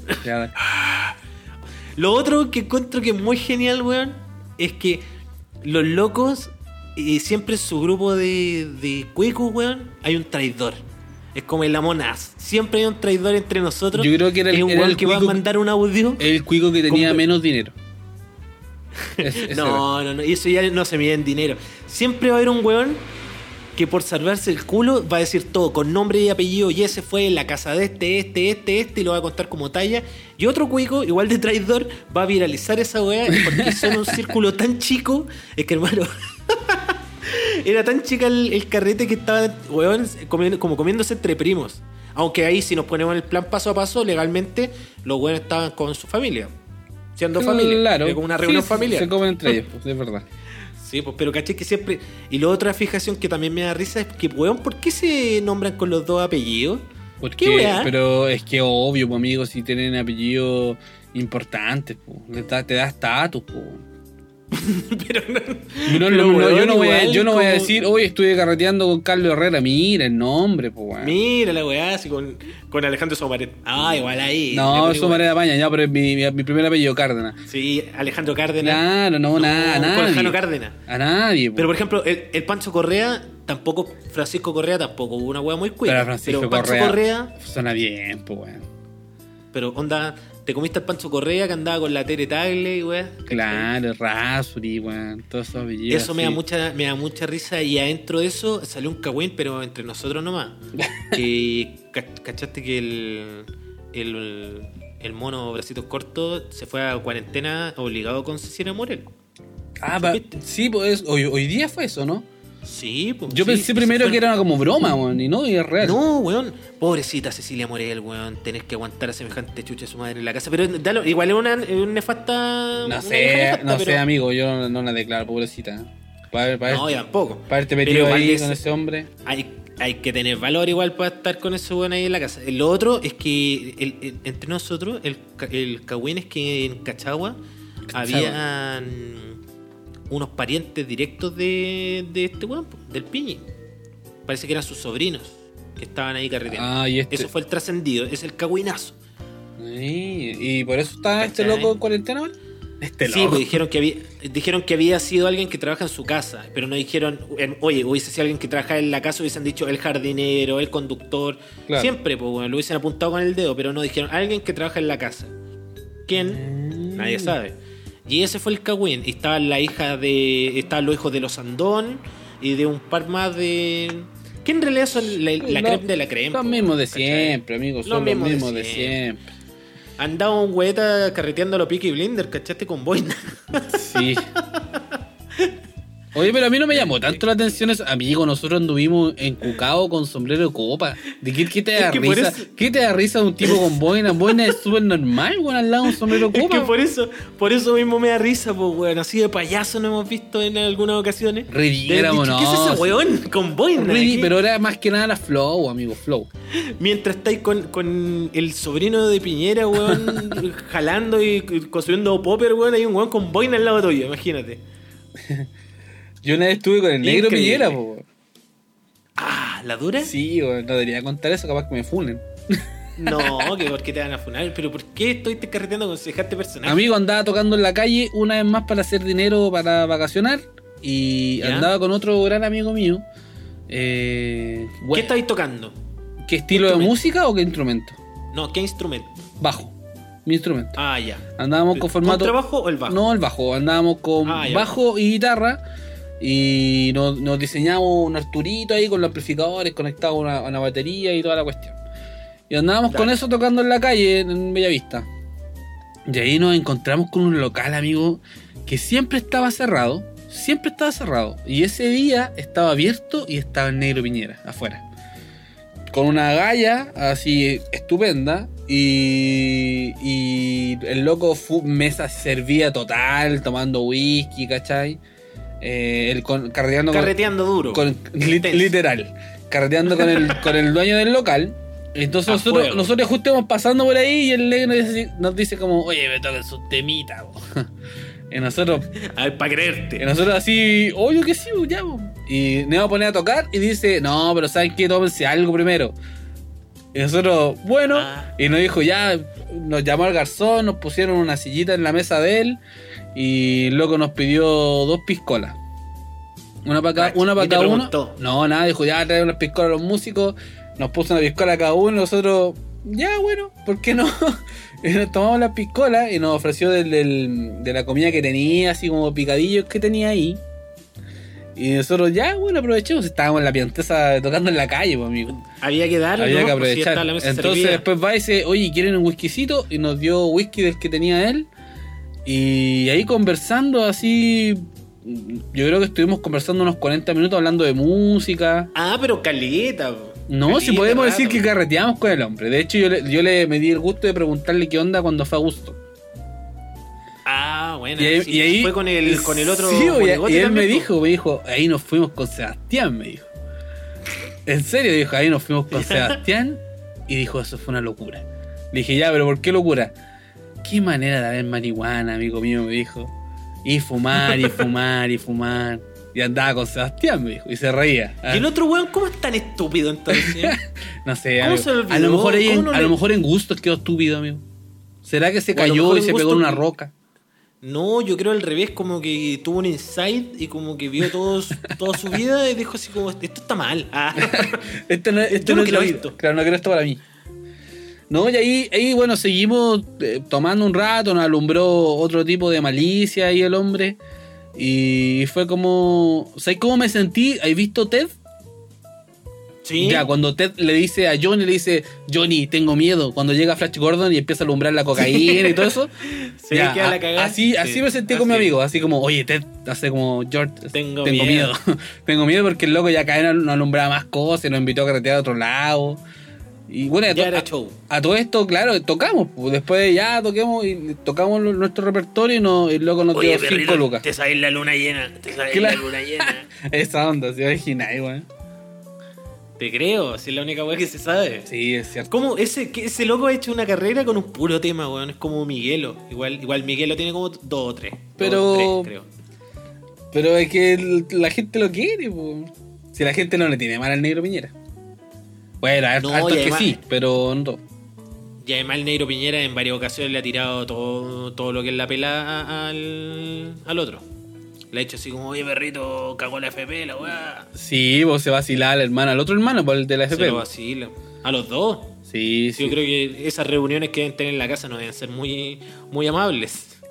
Lo otro que encuentro que es muy genial, weón, es que los locos, eh, siempre en su grupo de, de cuicos, weón, hay un traidor. Es como el Among Us. Siempre hay un traidor entre nosotros. Yo creo que era el- es un era weón el que va a cuico- mandar un audio. El cuico que tenía Con- menos dinero. Es- No, no, no, y eso ya no se mide en dinero. Siempre va a haber un weón que por salvarse el culo va a decir todo con nombre y apellido y ese fue en la casa de este, este, este, este y lo va a contar como talla. Y otro cuico, igual de traidor, va a viralizar esa weá porque son un círculo tan chico. Es que hermano. Era tan chica el, el carrete que estaba, weón, comiendo- como comiéndose entre primos. Aunque ahí, si nos ponemos el plan paso a paso, legalmente, los weones estaban con su familia. Siendo familia. Claro. Era como una reunión Sí, familiar. Se comen entre ellos, pues, es verdad. Sí, pues, pero caché que siempre. Y la otra fijación que también me da risa es que, weón, ¿por qué se nombran con los dos apellidos? Porque, pero es que obvio, pues, amigos, si tienen apellidos importantes, pues, te da estatus, pues. pero no. No, no, pero, no, yo no voy a, yo no voy a decir, hoy estuve carreteando con Carlos Herrera. Mira el nombre, pues, weón. Mira la weá, así con, con Alejandro Somaret. Ah, igual ahí. No, pone eso igual. manera paña, ya, pero es mi, mi, mi primer apellido, Cárdenas. Sí, Alejandro Cárdenas. Claro, no, nada, con nada. Jano Cárdenas. A nadie, pues. Pero por ejemplo, el, el Pancho Correa, tampoco, Francisco Correa tampoco, hubo una weá muy cuida. Pero Francisco pero Pancho Correa, Correa, suena bien, pues, weón. pero onda, te comiste al Pancho Correa que andaba con la Tere Tagle y weá. Claro, Rasuri, weón, todos esos apellidos. Eso me da mucha, me da mucha risa y adentro de eso salió un cagüín, pero entre nosotros nomás. ca- cachaste que el, el, el mono bracitos cortos se fue a cuarentena obligado con Cecilia Morel. Ah, pa- sí, pues hoy, hoy día fue eso, ¿no? Sí, pues. Yo sí, pensé primero fue- que era como broma, weón, y no, y es real. No, weón. Pobrecita Cecilia Morel, weón. Tenés que aguantar a semejante chucha de su madre en la casa. Pero dalo, igual es una, una nefasta. No sé, nefasta, no pero- sé, amigo, yo no, la declaro, pobrecita. Para, para, No, tampoco. para haberte metido ahí es- con ese hombre. hay, hay que tener valor igual para estar con ese weón ahí en la casa. Lo otro es que el- el- entre nosotros, el, el cagüín es que en Cachagua habían unos parientes directos de, de este weón, del Piñi. Parece que eran sus sobrinos que estaban ahí carreteando. Ah, y este. Eso fue el trascendido, es el cagüinazo. Sí, y por eso está este loco en cuarentena, weón. Este Sí, pues dijeron que, había, dijeron que había sido alguien que trabaja en su casa, pero no dijeron, en- oye, hubiese sido alguien que trabaja en la casa, hubiesen dicho el jardinero, el conductor. Claro. Siempre, pues bueno, lo hubiesen apuntado con el dedo, pero no dijeron alguien que trabaja en la casa. ¿Quién? Mm. Nadie sabe. Y ese fue el cagüín. Y estaban la hija de. Estaban los hijos de los Andón y de un par más de. Que en realidad son la, la Lo- creme de la creme. Los mismos de ¿cachai? siempre, amigos. Son los mismos de mismos de siempre. siempre. Andaba un hueta carreteando a los Peaky Blinder, ¿cachaste? Con boina. Sí. Oye, pero a mí no me llamó tanto la atención eso. Amigo, nosotros anduvimos encucados con sombrero de copa. ¿De qué, qué te da Es que risa? eso- ¿Qué te da risa de un tipo con boina? Boina es súper normal, weón, al lado de un sombrero de Es copa. que por eso, por eso mismo me da risa, pues, weón. Así de payaso no hemos visto en algunas ocasiones. Ridículo, dicho, ¿Qué es no, ese weón? Con boina. Ridí- pero era más que nada la flow, amigo, flow. Mientras estáis con, con el sobrino de Piñera, weón, jalando y construyendo popper, weón, hay un weón con boina al lado tuyo, imagínate. Yo una vez estuve con el negro Increíble. Piñera, po. Ah, ¿la dura? Sí, weón, no debería contar eso, capaz que me funen. No, que por qué te van a funar. Pero ¿por qué estuviste carreteando con semejante personaje? Amigo andaba tocando en la calle una vez más para hacer dinero para vacacionar y ¿Ya? andaba con otro gran amigo mío. Eh, ¿Qué estabais tocando? ¿Qué estilo de música o qué instrumento? No, ¿qué instrumento? Bajo. Mi instrumento. Ah, ya. Andábamos con formato. ¿Contrabajo o el bajo? No, el bajo. Andábamos con Ah, bajo y guitarra. Y nos, nos diseñamos un Arturito ahí con los amplificadores conectados a una, a una batería y toda la cuestión. Y andábamos Dale. con eso tocando en la calle, en Bellavista. Y ahí nos encontramos con un local, amigo, que siempre estaba cerrado. Siempre estaba cerrado. Y ese día estaba abierto y estaba el negro Piñera, afuera. Con una galla así estupenda. Y, y el loco fu- mesa servía total, tomando whisky, ¿cachai? Eh, el con, carreteando con- duro. con, literal, carreteando con el, con el dueño del local. Entonces A nosotros, fuego. nosotros justo íbamos pasando por ahí y el negro nos dice, nos dice como, oye, me toquen sus temitas. po". y nosotros, A ver, para y creerte. nosotros así, obvio que sí, ya. po". Y nos íbamos a poner a tocar y dice, no, pero ¿saben qué? Tómense algo primero. Y nosotros, bueno, Ah. y nos dijo, ya, nos llamó al garzón, nos pusieron una sillita en la mesa de él y el loco nos pidió dos piscolas. Una para cada, Cacho, una para cada uno. No, nada, dijo, ya trae unas piscolas a los músicos, nos puso una piscola a cada uno nosotros, ya, bueno, ¿por qué no? y nos tomamos las piscolas y nos ofreció del, del- de la comida que tenía, así como picadillos que tenía ahí. Y nosotros, ya, bueno, aprovechemos, estábamos en la piantesa tocando en la calle, pues, amigo. Había que darle, Había ¿no? que Pues si aprovechar. la mesa Entonces servida. después va y dice, oye, ¿quieren un whiskycito? Y nos dio whisky del que tenía él. Y ahí conversando así, yo creo que estuvimos conversando unos 40 minutos hablando de música. Ah, pero caleta. No, Caleta, si podemos decir que carreteamos con el hombre. De hecho, yo le, yo le me di el gusto de preguntarle qué onda cuando fue a gusto. Ah, bueno. Y ahí, sí, y ahí- fue con el, con el otro. Sí, y- y, él me dijo, me dijo, ahí nos fuimos con Sebastián, me dijo. En serio, dijo, ahí nos fuimos con Sebastián. Y dijo, eso fue una locura. Le dije, ya, pero ¿por qué locura? ¿Qué manera de haber marihuana, amigo mío? Me dijo. Y fumar, y fumar, y fumar. Y andaba con Sebastián, me dijo. Y se reía. Y el otro weón, ¿cómo es tan estúpido entonces? no sé, ¿Cómo amigo. se le olvidó? a lo mejor, ¿Cómo no a le- lo mejor en gustos quedó estúpido, amigo. ¿Será que se cayó y se pegó en una roca? No, yo creo al revés, como que tuvo un insight y como que vio todo toda su vida y dijo así como, esto está mal. Ah. Esto no, esto Yo no quiero esto. Claro, no quiero esto para mí. No, y ahí, ahí bueno, seguimos eh, tomando un rato, nos alumbró otro tipo de malicia ahí el hombre. Y fue como. ¿Sabes cómo me sentí? ¿Has visto Ted? Sí. Ya, cuando Ted le dice a Johnny, le dice, Johnny, tengo miedo. Cuando llega Flash Gordon y empieza a alumbrar la cocaína y todo eso. Sí, ya, queda la cagada. Así, Sí, así me sentí con mi amigo, así como, oye, Ted, hace como George, Tengo miedo. miedo. tengo miedo porque el loco ya cada vez no alumbraba más cosas, y nos invitó a carretear a otro lado. Y bueno, a, Ya to- era a- show. a todo esto, claro, tocamos. pues, Después ya toquemos y tocamos lo- nuestro repertorio y no, el loco nos dio 5 lucas. te sabes la luna llena, te sabes Claro. la luna llena. Esa onda, ¿se imagináis, weón? Te creo, si es la única weá que se sabe. Sí, es cierto. ¿Cómo ese, que ese loco ha hecho una carrera con un puro tema, weón? Es como Miguelo. Igual, igual Miguelo tiene como dos o tres. Dos Pero- o tres, creo. Pero es que el- la gente lo quiere, pues. Si la gente no le tiene mal al negro Piñera. Bueno, No, y que además- sí, pero no. Y además el Negro Piñera en varias ocasiones le ha tirado todo, todo lo que es la pela a- al, al otro. Le ha hecho así como, oye perrito, cagó la FP, la weá. Sí, vos se vacila al hermano, al otro hermano, por el de la Se FP. lo vacila. A los dos. Sí, sí. Yo creo que esas reuniones que deben tener en la casa no deben ser muy, muy amables.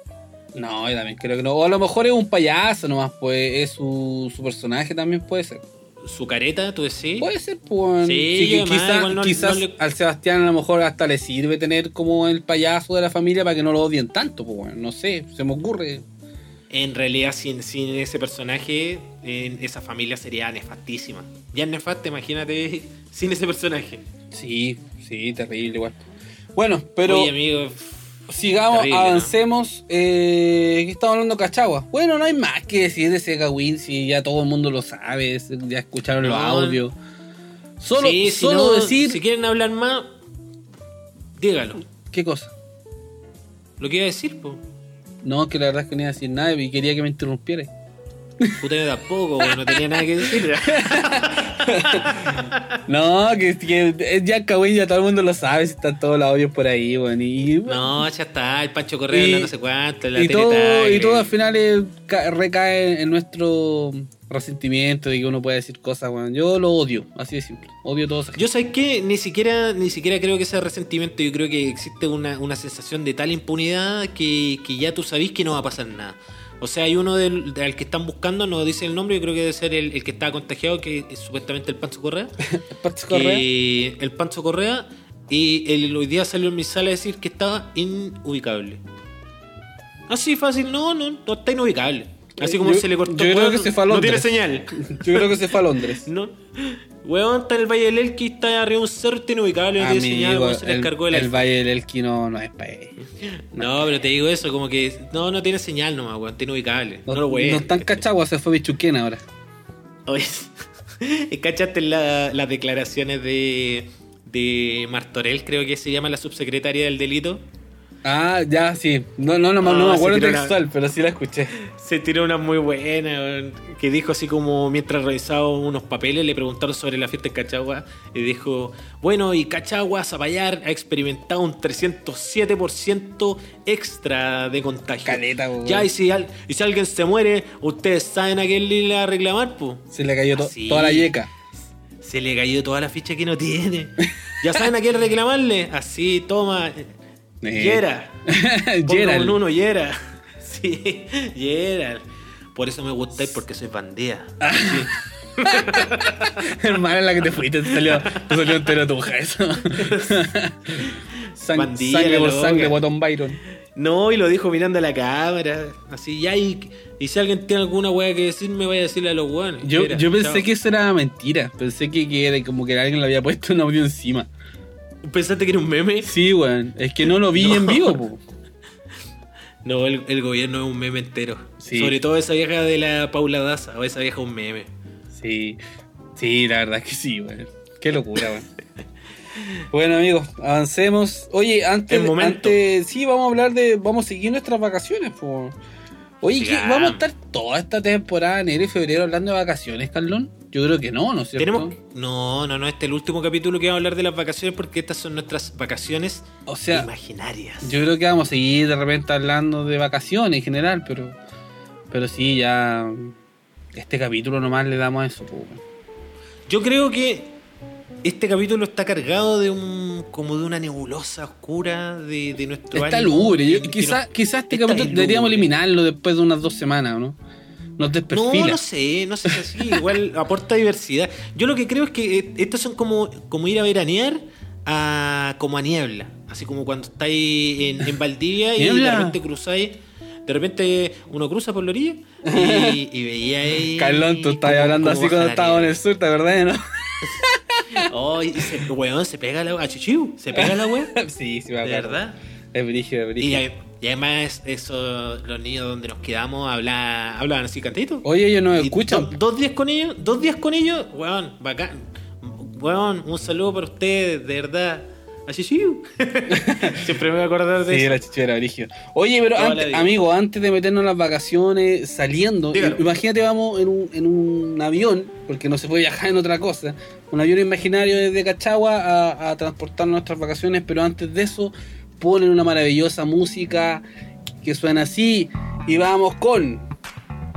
No, yo también creo que no. O a lo mejor es un payaso nomás, pues es su, su personaje también puede ser. Su careta, tú decís. Puede ser, pues. Sí, quizá- no- quizás no le- al Sebastián a lo mejor hasta le sirve tener como el payaso de la familia para que no lo odien tanto, pues no sé, se me ocurre. En realidad, sin, sin ese personaje, en esa familia sería nefastísima. Ya es nefasta, imagínate sin ese personaje. Sí, sí, terrible igual. Bueno, pero Oye, amigo, sigamos, terrible, ¿no? avancemos. Eh, ¿Qué estamos hablando Cachagua? Bueno, no hay más que decir de ese Gawin si ya todo el mundo lo sabe, ya escucharon los No. audios. Solo, sí, si solo no- decir. Si quieren hablar más, dígalo. ¿Qué cosa? Lo que iba a decir, po. No, que la verdad es que no iba a decir nada y quería que me interrumpiera. Puta, yo tampoco, no tenía nada que decir. No, que, que es ya Cagüín, ya todo el mundo lo sabe, si están todos los audios por ahí, weón. Y, No, ya está, el Pancho Correa, Y- no sé cuánto, la y todo, y todo al final es- recae en nuestro resentimiento de que uno puede decir cosas, weón. Yo lo odio, así de simple. Odio todo eso. Yo sé que ni siquiera, ni siquiera creo que sea resentimiento, yo creo que existe una, una sensación de tal impunidad que, que ya tú sabís que no va a pasar nada. O sea, hay uno del, del que están buscando, no dice el nombre, yo creo que debe ser el, el que estaba contagiado, que es supuestamente el Pancho Correa. Pancho Correa. que el Pancho Correa y el, hoy día salió en mi sala a decir que estaba inubicable. Así fácil, no, no, no está inubicable. Así como Yo- se le cortó. yo creo weón, que se fue a No tiene Londres. señal. Yo creo que se fue a Londres. No. Weón, está en el Valle del Elqui, está arriba de un cerro, inubicable, no tiene señal, weón, se le el, descargó el el. Valle del Elqui no, no es para él. No, pero te digo eso, como que no, no tiene señal nomás, weón, está inubicable. No, lo weón. no está en Cachagua, se fue Bichuquén ahora. Oye, ¿cachaste la- las declaraciones de, de Martorell, creo que se llama la subsecretaria del delito? Ah, ya, sí. No, no, no, no, Ah, me se acuerdo textual, pero sí la escuché. Se tiró una muy buena, que dijo así como mientras revisaba unos papeles, le preguntaron sobre la fiesta en Cachagua y dijo, bueno, y Cachagua, Zapallar ha experimentado un 307% extra de contagio. Caleta, weón. Ya, y si, al- y si alguien se muere, ustedes saben a quién le ir a reclamar, pues. Se le cayó to- Así. toda la yeca. Se le cayó toda la ficha que no tiene. Ya saben a quién reclamarle. Así, toma. Eh. Yera. Ponga Gerald. un uno, Yera. Sí, Yera. Por eso me gustáis, porque soy bandía. Hermana en la que te fuiste, te salió, te salió entero tuja eso. Sang- sangre por loca. sangre, botón Byron. No, y lo dijo mirando a la cámara. Así, ya, y, y si alguien tiene alguna wea que decir, me vaya a decirle a los weones. Yo, yo pensé chao. que eso era mentira. Pensé que, que era como que alguien le había puesto un audio encima. ¿Pensaste que era un meme? Sí, weón. Es que no lo vi No. en vivo, po. No, el, el gobierno es un meme entero. Sí. Sobre todo esa vieja de la Paula Daza, o esa vieja un meme. Sí. Sí, la verdad es que sí, weón. Qué locura, weón. Bueno amigos, avancemos. Oye, antes, El momento. antes, sí, vamos a hablar de, vamos a seguir nuestras vacaciones, po. Oye, ¿qué- Sigamos. ¿vamos a estar toda esta temporada, enero y febrero, hablando de vacaciones, Carlón? Yo creo que no, ¿no es cierto? Tenemos. No, no, no, este es el último capítulo que vamos a hablar de las vacaciones porque estas son nuestras vacaciones O sea, imaginarias. yo creo que vamos a seguir de repente hablando de vacaciones en general, pero, pero sí, ya este capítulo nomás le damos a eso. Yo creo que este capítulo está cargado de un. como de una nebulosa oscura de, de nuestro Está ánimo, lúgubre. Yo- que- que Quizá, nos- quizá este capítulo deberíamos eliminarlo después de unas dos semanas, ¿o ¿no? Nos No, desperfila. no sé, no sé si así. Igual aporta diversidad. Yo lo que creo es que eh, estos son como, como ir a veranear a, como a niebla. Así como cuando estáis en, en Valdivia y de repente cruzáis. De repente uno cruza por la orilla y, y veía ahí. Carlón, tú estabas hablando así cuando estábamos en el sur, ¿te verdad, no? Oh, y se, weón, se pega la. Chuchiu, se pega la wea. sí, sí, me De verdad. Es brígido, es brígido. y además, eso, los niños donde nos quedamos habla, hablaban así cantito. Oye, ellos nos Y escuchan. do- dos días con ellos, dos días con ellos, weón, bacán. Weón, un saludo para ustedes, de verdad. Así sí. Siempre me voy a acordar de Sí, eso. la chichera, brígido. Oye, pero antes, amigo, antes de meternos en las vacaciones, saliendo, Dígalo. imagínate, vamos en un, en un avión, porque no se puede viajar en otra cosa, un avión imaginario desde Cachagua a, a transportar nuestras vacaciones, pero antes de eso ponen una maravillosa música que suena así y vamos con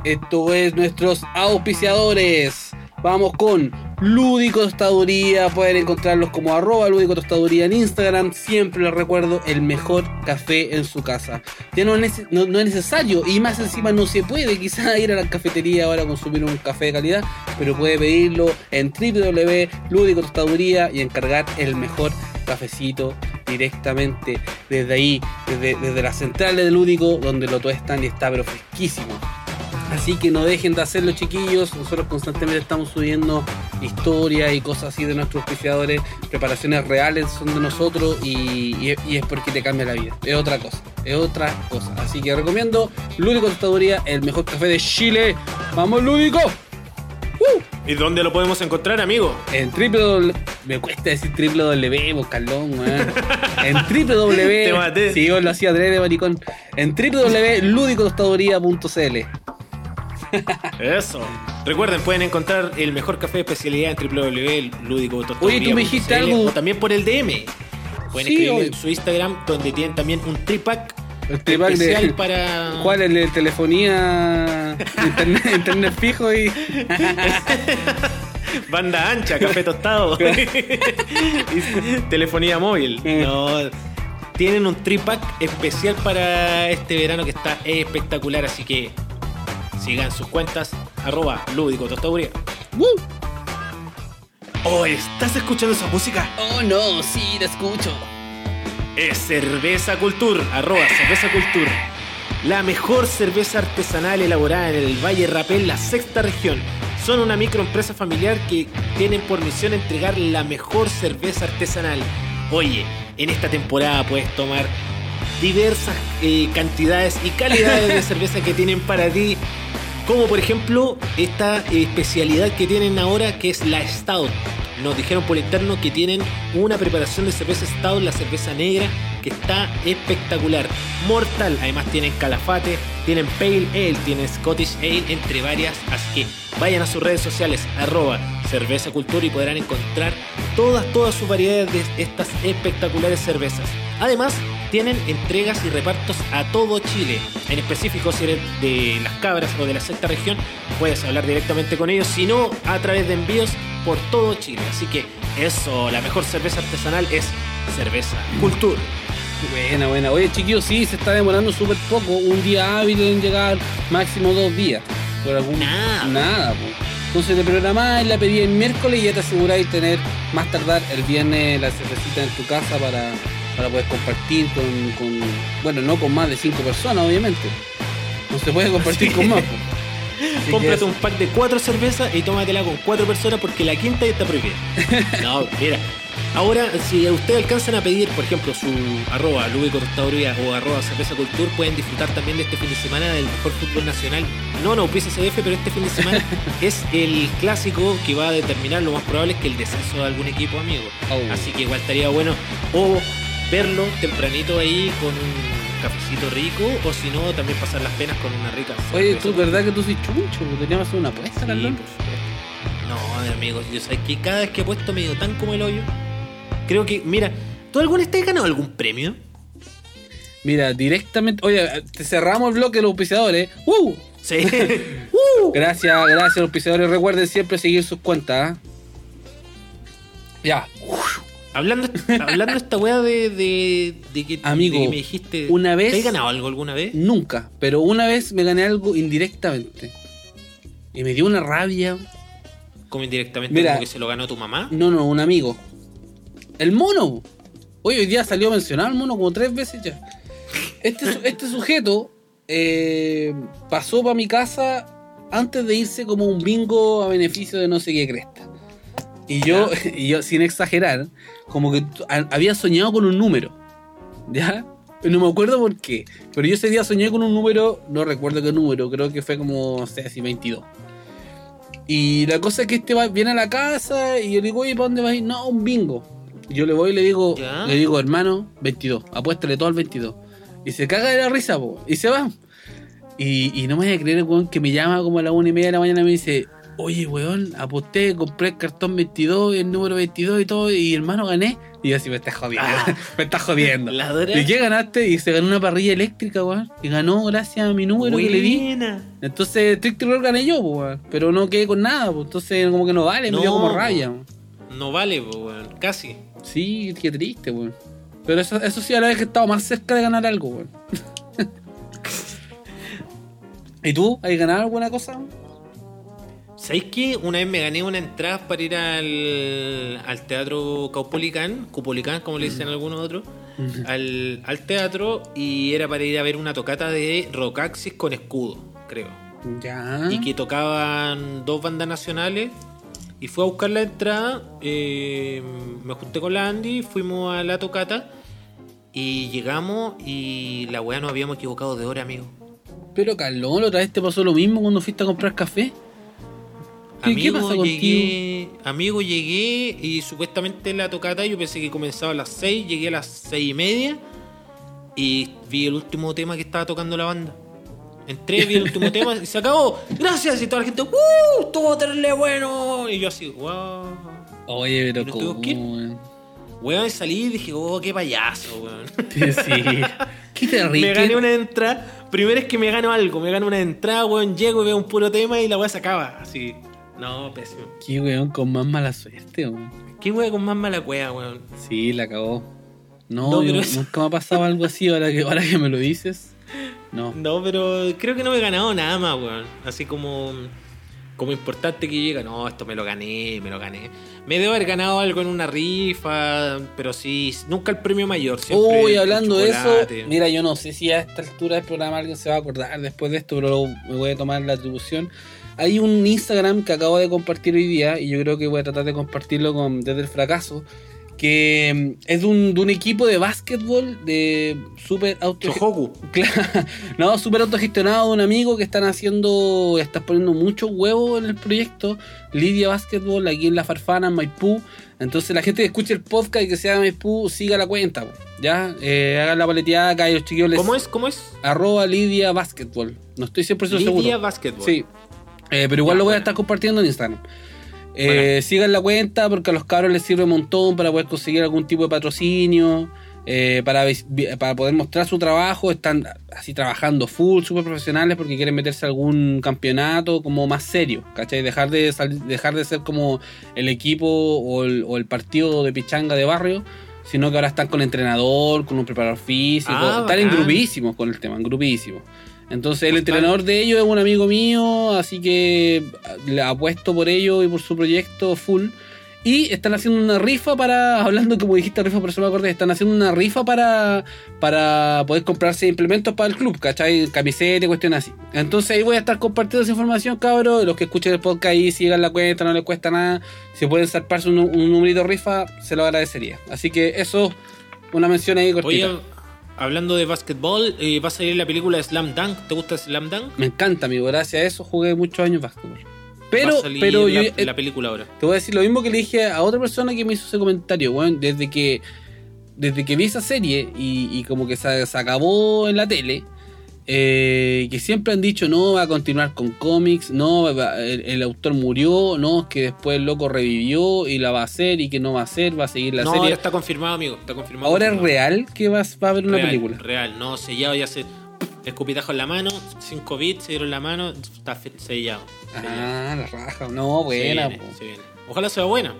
esto es nuestros auspiciadores. Vamos con Lúdico Tostaduría. Pueden encontrarlos como arroba Lúdico Tostaduría en Instagram. Siempre les recuerdo el mejor café en su casa. Ya no, es no- no es necesario y más encima no se puede quizá ir a la cafetería ahora a consumir un café de calidad, pero puede pedirlo en www.lúdico Tostaduría y encargar el mejor cafecito directamente desde ahí, desde, desde las centrales de Lúdico, donde lo tuestan y está pero fresquísimo. Así que no dejen de hacerlo, chiquillos. Nosotros constantemente estamos subiendo historias y cosas así de nuestros auspiciadores. Preparaciones reales son de nosotros y, y- y es porque te cambia la vida. Es otra cosa. Es otra cosa. Así que recomiendo Lúdico Tostaduría, el mejor café de Chile. ¡Vamos, Lúdico! ¿Y dónde lo podemos encontrar, amigo? En www. Me cuesta decir www, vos, Carlón, weón. En www. Te maté. Sí, yo lo hacía adrede, maricón. En www.ludicotostaduría.cl. Eso. Recuerden, pueden encontrar el mejor café de especialidad en www.ludico Oye, tú me dijiste algo- O también por el DM. Pueden Sí, escribirme oye. en su Instagram, donde tienen también un tripack El tripack de- especial para. ¿Cuál es el de telefonía, internet, internet fijo y Banda ancha, café tostado. Y telefonía móvil. No. Tienen un tripack especial para este verano que está espectacular, así que sigan sus cuentas, arroba lúdico tostaduría. ¡Woo! Oh, ¿estás escuchando esa música? Oh no, sí, la escucho. Es Cerveza Cultur, arroba Cerveza Cultur. La mejor cerveza artesanal elaborada en el Valle Rapel, la sexta región. Son una microempresa familiar que tienen por misión entregar la mejor cerveza artesanal. Oye, en esta temporada puedes tomar diversas eh, cantidades y calidades de cerveza que tienen para ti. Como por ejemplo esta especialidad que tienen ahora que es la Stout. Nos dijeron por interno que tienen una preparación de cerveza Stout, la cerveza negra, que está espectacular. Mortal, además tienen Calafate, tienen Pale Ale, tienen Scottish Ale, entre varias. Así que vayan a sus redes sociales, arroba cerveza cultura y podrán encontrar todas, todas sus variedades de estas espectaculares cervezas. Además, tienen entregas y repartos a todo Chile. En específico, si eres de las cabras o de la sexta región, puedes hablar directamente con ellos, si no, a través de envíos por todo Chile. Así que eso, la mejor cerveza artesanal es cerveza cultura. Buena, buena. Oye, chiquillos, sí, se está demorando súper poco. Un día hábil en llegar, máximo dos días. Por algún... Nada. Nada, po. Entonces te programás, la pedí el miércoles y ya te aseguráis tener más tardar el viernes la cervecita en tu casa para, para poder compartir con, con- Bueno, no con más de cinco personas, obviamente. No se puede compartir Sí. con más, que Cómprate un pack de cuatro cervezas y tómatela con cuatro personas porque la quinta ya está prohibida. No, mira. Ahora, si ustedes alcanzan a pedir, por ejemplo, su arroba Lubico Tostaduría o arroba Cerveza Cultur, pueden disfrutar también de este fin de semana del mejor fútbol nacional. No, no, CDF, pero este fin de semana es el clásico que va a determinar lo más probable es que el descenso de algún equipo amigo. Oh. Así que igual estaría bueno o verlo tempranito ahí con un cafecito rico o si no, también pasar las penas con una rica Oye, tú, ¿verdad que tú soy chuncho? Teníamos que hacer una apuesta, Sí, Carlón. por supuesto. No, de amigos, yo sé que cada vez que he puesto medio tan como el hoyo, creo que, mira, ¿tú alguna vez te has ganado algún premio? Mira, directamente. Oye, te cerramos el bloque de los auspiciadores. ¡Uh! Sí. Gracias, gracias, auspiciadores. Recuerden siempre seguir sus cuentas. ¿ah? Ya. Hablando, hablando esta weá de, de, de que, Amigo, de que me dijiste. una vez- ¿Te has ganado algo alguna vez? Nunca, pero una vez me gané algo indirectamente. Y me dio una rabia. Como indirectamente, Mira. como que se lo ganó tu mamá. No, no, un amigo. El mono. Oye, hoy día salió mencionado el mono como tres veces ya. Este, este sujeto eh, pasó para mi casa antes de irse como un bingo a beneficio de no sé qué cresta. Y yo, y yo sin exagerar, como que había soñado con un número. ¿Ya? No me acuerdo por qué. Pero yo ese día soñé con un número, no recuerdo qué número, creo que fue como, no sé, así 22. Y la cosa es que este va, viene a la casa y yo le digo, oye, ¿para dónde vas a ir? No, un bingo. Y yo le voy y le digo, Ya. le digo, hermano, 22, apuéstale todo al 22. Y se caga de la risa, po, y se va. Y, y no me voy a creer, weón, que me llama como a la una y media de la mañana y me dice, oye, weón, aposté, compré el cartón 22 y el número 22 y todo, y hermano gané. Y yo así me estás jodiendo, Ah. me estás jodiendo. Ladra. ¿Y qué ganaste? Y se ganó una parrilla eléctrica, weón. Y ganó gracias a mi número que le di. Entonces, Trick Terror gané yo, weón. Pero no quedé con nada, pues. Entonces, como que no vale, me dio como rabia. weón. No vale, weón. Casi. Sí, qué triste, weón. Pero eso, eso sí, a la vez que he estado más cerca de ganar algo, weón. ¿Y tú? ¿Has ganado alguna cosa? ¿Sabéis qué? Una vez me gané una entrada para ir al, al teatro Caupolicán, Cupolicán, como le dicen algunos otros, al, al teatro y era para ir a ver una tocata de Rocaxis con escudo, creo. Ya. Y que tocaban dos bandas nacionales. Y fui a buscar la entrada, eh, me junté con la Andy, fuimos a la tocata y llegamos y la weá nos habíamos equivocado de hora, amigo. Pero, Carlón, ¿otra vez te pasó lo mismo cuando fuiste a comprar café? ¿Qué- Amigo, qué llegué, amigo, llegué y supuestamente la tocata yo pensé que comenzaba a las 6, llegué a las 6 y media y vi el último tema que estaba tocando la banda. Entré, vi el último tema y se acabó. Gracias. Y toda la gente, ¡uh! Estuvo terrible bueno. Y yo así, wow. Oye, pero ¿Y no tuvimos ¿cómo? Weón, salí y dije, oh, qué payaso, weón. Sí. Qué terrible. me gané una entrada. Primero es que me gano algo. Me gano una entrada, weón. Llego y veo un puro tema y la weá se acaba. Así. No, pésimo. Qué weón con más mala suerte, weón. ¿Qué weón con más mala cueva, weón? Sí, la cagó. No, No, yo nunca me ha pasado algo así ahora que, ahora que me lo dices. No. No, pero creo que no me he ganado nada más, weón. Así como. Como importante que llega, no, esto me lo gané, me lo gané. Me debo haber ganado algo en una rifa, pero sí, nunca el premio mayor. siempre Uy, hablando de eso, mira, yo no sé si a esta altura del programa alguien se va a acordar después de esto, pero me voy a tomar la atribución. Hay un Instagram que acabo de compartir hoy día y yo creo que voy a tratar de compartirlo con, desde el fracaso, que mm, es de un, de un equipo de básquetbol de super auto no, súper autogestionado de un amigo que están haciendo, están poniendo muchos huevos en el proyecto, Lidia Basketball, aquí en La Farfana, en Maipú. Entonces la gente que escuche el podcast y que sea Maipú, siga la cuenta, ¿ya? Eh, hagan la paleteada acá y los chiquillos les... ¿Cómo es? ¿Cómo es? Arroba Lidia Basketball. No estoy 100% Lidia seguro. Basketball. Sí. Eh, pero igual Ya, lo voy a estar compartiendo en Instagram. Eh, sigan la cuenta porque a los cabros les sirve un montón para poder conseguir algún tipo de patrocinio, eh, para, para poder mostrar su trabajo. Están así trabajando full, súper profesionales porque quieren meterse a algún campeonato como más serio, ¿cachai? Dejar de, dejar de ser como el equipo o el, o el partido de pichanga de barrio. Sino que ahora están con entrenador, con un preparador físico. Ah, están en grupísimos con el tema, en grupísimos. Entonces el entrenador de ellos es un amigo mío, así que le apuesto por ellos y por su proyecto full. Y están haciendo una rifa para, hablando como dijiste rifa, por eso me acordé, están haciendo una rifa para, para poder comprarse implementos para el club, ¿cachai? Camiseta cuestiones así. Entonces ahí voy a estar compartiendo esa información, cabros. Los que escuchen el podcast ahí, sigan la cuenta, no les cuesta nada. Si pueden zarparse un, un numerito de rifa, se lo agradecería. Así que eso, una mención ahí cortita. Oye, hablando de básquetbol, eh, va a salir la película Slam Dunk. ¿Te gusta Slam Dunk? Me encanta, amigo. Gracias a eso jugué muchos años básquetbol. va Pero, a salir pero la, yo, eh, la película ahora. te voy a decir lo mismo que le dije a otra persona que me hizo ese comentario, weón. Desde que, desde que vi esa serie y, y como que se, se acabó en la tele, eh, que siempre han dicho no va a continuar con cómics, no va- el, el autor murió, no es que después el loco revivió y la va a hacer y que no va a hacer, va a seguir la no, serie. ahora está confirmado, amigo. Está confirmado. Ahora es real que va, va a haber una real, película. Real, no, sellado ya se. Escupitajo en la mano, 5 bits, se dieron la mano, está sellado. sellado. Ah, la raja. No, Se buena. viene, po. se viene. Ojalá sea buena.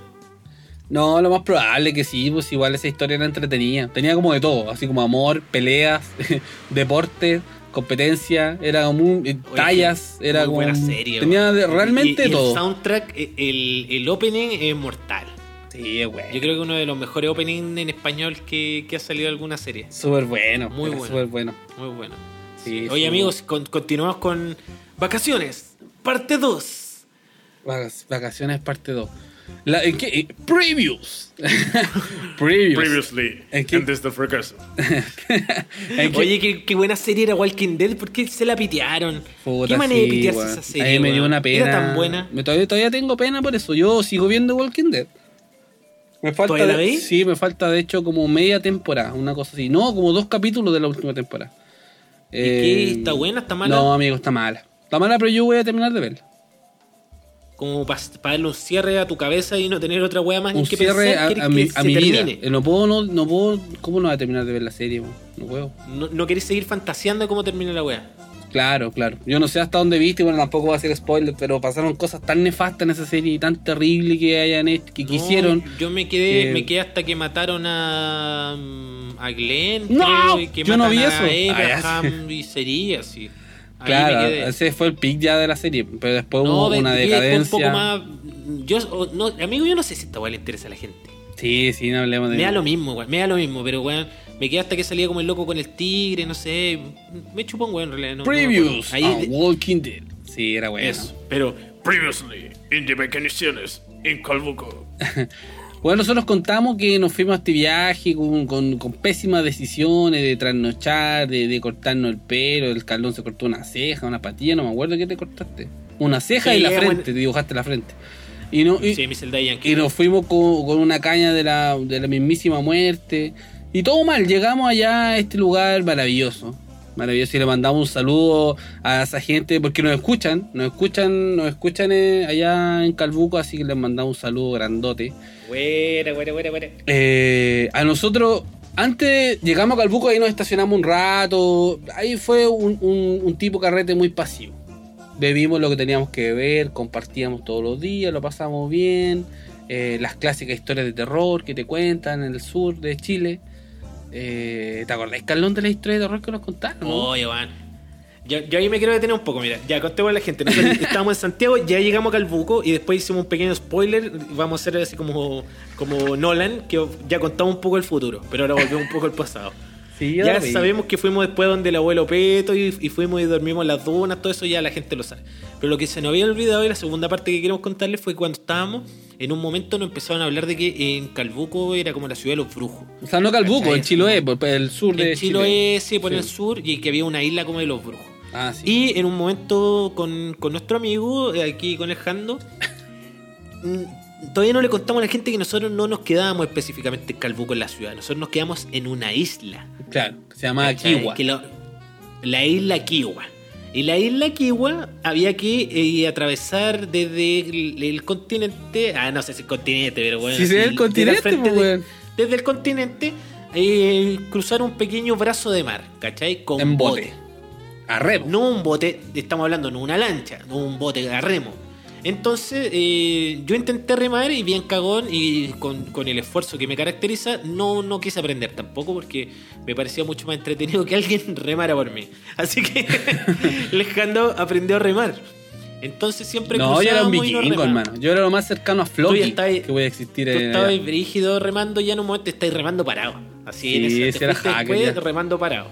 No, lo más probable que sí, pues igual esa historia era entretenida. Tenía como de todo, así como amor, peleas, deporte, competencia, era como eh, Oye, tallas, muy era como buena serie. tenía realmente Y- y todo. El soundtrack, eh, el, el opening es mortal. Sí, güey. Yo creo que uno de los mejores openings en español que, que ha salido de alguna serie. Súper bueno, Muy bueno. súper bueno. Muy bueno. Sí, Sí. Oye, sí. amigos, con- continuamos con Vacaciones, parte 2. Vac- Vacaciones parte 2. La, ¿en qué? Eh, Previews. Previews. Previously, ¿En qué? antes del fracaso. ¿En qué? Oye, qué, qué buena serie era Walking Dead. ¿Por qué se la pitearon? Puta, ¿Qué manera de pitearse esa serie? A mí me dio una pena. Era tan buena. Me, todavía, todavía tengo pena por eso. Yo sigo viendo Walking Dead. Me falta ¿Todavía la de- veis? Sí, me falta de hecho como media temporada, una cosa así. No, como dos capítulos de la última temporada. ¿Y qué? ¿Está buena? ¿Está mala? No, amigo, está mala. Está mala, pero yo voy a terminar de verla. Como para darle un cierre a tu cabeza y no tener otra wea más Un en que cierre pensar. a, ¿Querés a que mi, a mi vida. Eh, No puedo, no, no puedo. ¿Cómo no voy a terminar de ver la serie? No puedo. No, no querés seguir fantaseando cómo termina la wea. Claro, claro. Yo no sé hasta dónde viste, bueno, tampoco voy a hacer spoiler, pero pasaron cosas tan nefastas en esa serie y tan terribles que hayan hecho, que No, quisieron. Yo me quedé, que- me quedé hasta que mataron a, mm, a Glenn, No, creo, y que yo no vi a eso. Ah, ya Abraham y sería así. Claro, ese fue el pick ya de la serie, pero después No, hubo ve- una decadencia. Un poco más. Yo, no, amigo, yo no sé si esta weá le interesa a la gente. Sí, sí, no hablemos de Me da lo mismo, weón. Me da lo mismo, pero weón. Me quedé hasta que salía como el loco con el tigre, no sé. Me chupó un weón en realidad. No, no Previews acuerdo. Ahí a de- Walking Dead. Sí, era bueno. eso. Pero. Previously, in the Mecanizaciones, en Calbuco. Bueno, nosotros contamos que nos fuimos a este viaje con, con- con pésimas decisiones de trasnochar, de, de cortarnos el pelo, el calón se cortó una ceja, una patilla, no me acuerdo qué te cortaste. Una ceja Sí, y la bueno. frente, te dibujaste la frente. Y, no, Sí, y nos fuimos con, con una caña de la, de la mismísima muerte. Y todo mal, llegamos allá a este lugar maravilloso. Maravilloso. Y le mandamos un saludo a esa gente porque nos escuchan, nos escuchan, nos escuchan eh, allá en Calbuco, así que les mandamos un saludo grandote. Buena, buena, buena, buena. Eh, a nosotros, antes llegamos a Calbuco, ahí nos estacionamos un rato. Ahí fue un, un- un tipo carrete muy pasivo. Bebimos lo que teníamos que beber, compartíamos todos los días, lo pasamos bien. eh, las clásicas historias de terror que te cuentan en el sur de Chile. Eh, ¿Te acordás, Carlón, de la historia de terror que nos contaron? no? Oye, man. Yo, yo ahí me quiero detener un poco, mira. Ya contemos a la gente. Nosotros estábamos en Santiago, ya llegamos a Calbuco y después hicimos un pequeño spoiler. Vamos a hacer así como, como Nolan, que ya contamos un poco el futuro, pero ahora volvemos un poco al pasado. Sí, Ya vi. sabemos que fuimos después donde el abuelo Peto y, y fuimos y dormimos en las dunas, todo eso ya la gente lo sabe. Pero lo que se nos había olvidado y la segunda parte que queremos contarles fue cuando estábamos, en un momento nos empezaron a hablar de que en Calbuco era como la ciudad de los brujos. O sea, no Calbuco, en Chiloé, por el sur de En Chiloé, sí, por Sí. el sur, y que había una isla como de los brujos. Ah, sí. Y en un momento con, con nuestro amigo, eh, aquí con el Jando, mm, todavía no le contamos a la gente que nosotros no nos quedábamos específicamente en Calbuco en la ciudad, nosotros nos quedamos en una isla. Claro, se llama ¿cachai? Kiwa. Que la isla Kiwa. Y la isla Kiwa había que eh, atravesar desde el, el continente, ah, no sé si el continente, pero bueno. Sí, sí, el desde continente, frente pues, weón. desde el continente, eh, cruzar un pequeño brazo de mar, ¿cachai? Con En bote. A remo. no un bote, estamos hablando, no una lancha, no un bote a remo. Entonces, eh, yo intenté remar y bien cagón y con, con el esfuerzo que me caracteriza, no, no quise aprender tampoco porque me parecía mucho más entretenido que alguien remara por mí. Así que Alejandro aprendió a remar. Entonces siempre No, yo era un no vikingo, hermano. Yo era lo más cercano a Floki que voy a existir Tú en estabas allá. brígido remando ya en un momento estáis remando parado. Así Sí, en ese, era hacker después remando parado.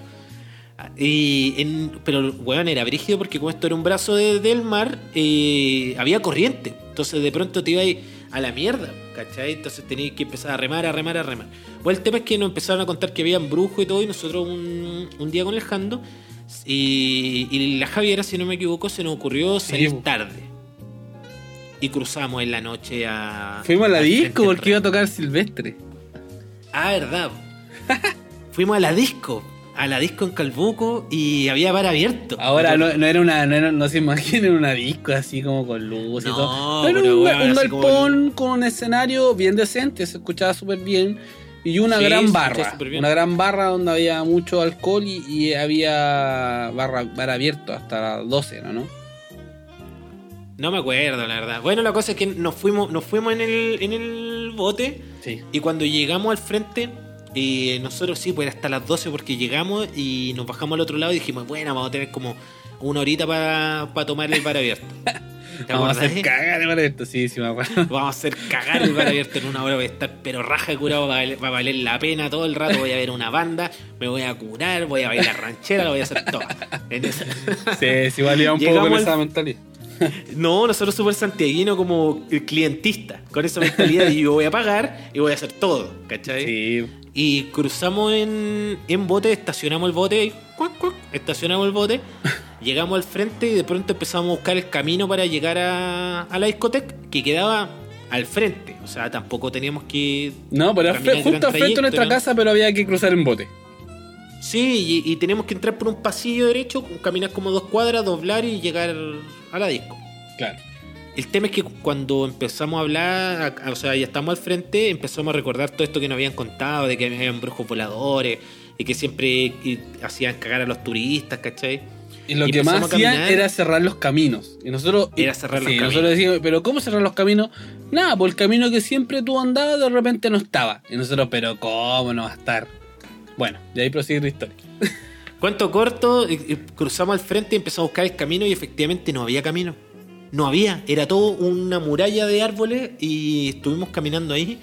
Y en- pero weón era brígido porque como esto era un brazo de- del mar, eh, había corriente. Entonces de pronto te ibas a la mierda, ¿cachai? Entonces tenías que empezar a remar, a remar, a remar. Bueno, el tema es que nos empezaron a contar que habían brujos y todo, y nosotros un, un día con el Jando, y, y la Javiera, si no me equivoco, se nos ocurrió salir tarde. Y cruzamos en la noche a. Fuimos a la disco porque iba a tocar Silvestre. Ah, verdad. Fuimos a la disco. A la disco en Calbuco y había bar abierto. Ahora no, no era una, no, era- no se imaginen una disco así como con luz y No, todo. Era un, como galpón con un escenario bien decente, se escuchaba súper bien. Y una Sí, gran barra. Una gran barra donde había mucho alcohol y, y había barra, bar abierto hasta las 12, ¿no? ¿no? No me acuerdo, la verdad. Bueno, la cosa es que nos fuimos, nos fuimos en el, en el bote Sí. y cuando llegamos al frente, eh, nosotros sí, pues era hasta las 12 porque llegamos y nos bajamos al otro lado y dijimos, bueno, vamos a tener como una horita para tomar el bar abierto. ¿Te Vamos a hacer cagar el esto, sí, sí me acuerdo. Vamos a hacer cagar el bar abierto en una hora. Voy a estar pero raja curado. Va a, valer, va a valer la pena todo el rato. Voy a ver una banda. Me voy a curar. Voy a bailar ranchera. Lo voy a hacer todo. Esa- Sí, sí, valía un poco con esa mentalidad. No, nosotros súper santiaguino como clientista. Con esa mentalidad de yo voy a pagar y voy a hacer todo. ¿Cachai? Sí. Y cruzamos en, en bote, estacionamos el bote, y cuac, cuac, estacionamos el bote, llegamos al frente y de pronto empezamos a buscar el camino para llegar a, a la discoteca que quedaba al frente. O sea, tampoco teníamos que. No, pero justo al frente de nuestra casa, pero había que cruzar en bote. Sí, y, y tenemos que entrar por un pasillo derecho, caminar como dos cuadras, doblar y llegar a la disco. Claro. El tema es que cuando empezamos a hablar, o sea, ya estamos al frente, empezamos a recordar todo esto que nos habían contado, de que habían brujos voladores, y que siempre hacían cagar a los turistas, ¿cachai? Y lo Y que más hacían era cerrar los caminos. Y nosotros. Era cerrar los sí, caminos. nosotros decíamos, pero ¿cómo cerrar los caminos? Nada, por el camino que siempre tú andabas, de repente no estaba. Y nosotros, pero ¿cómo no va a estar? Bueno, y ahí prosigue la historia. Cuento corto, cruzamos al frente y empezamos a buscar el camino y efectivamente no había camino. No había, era todo una muralla de árboles y estuvimos caminando ahí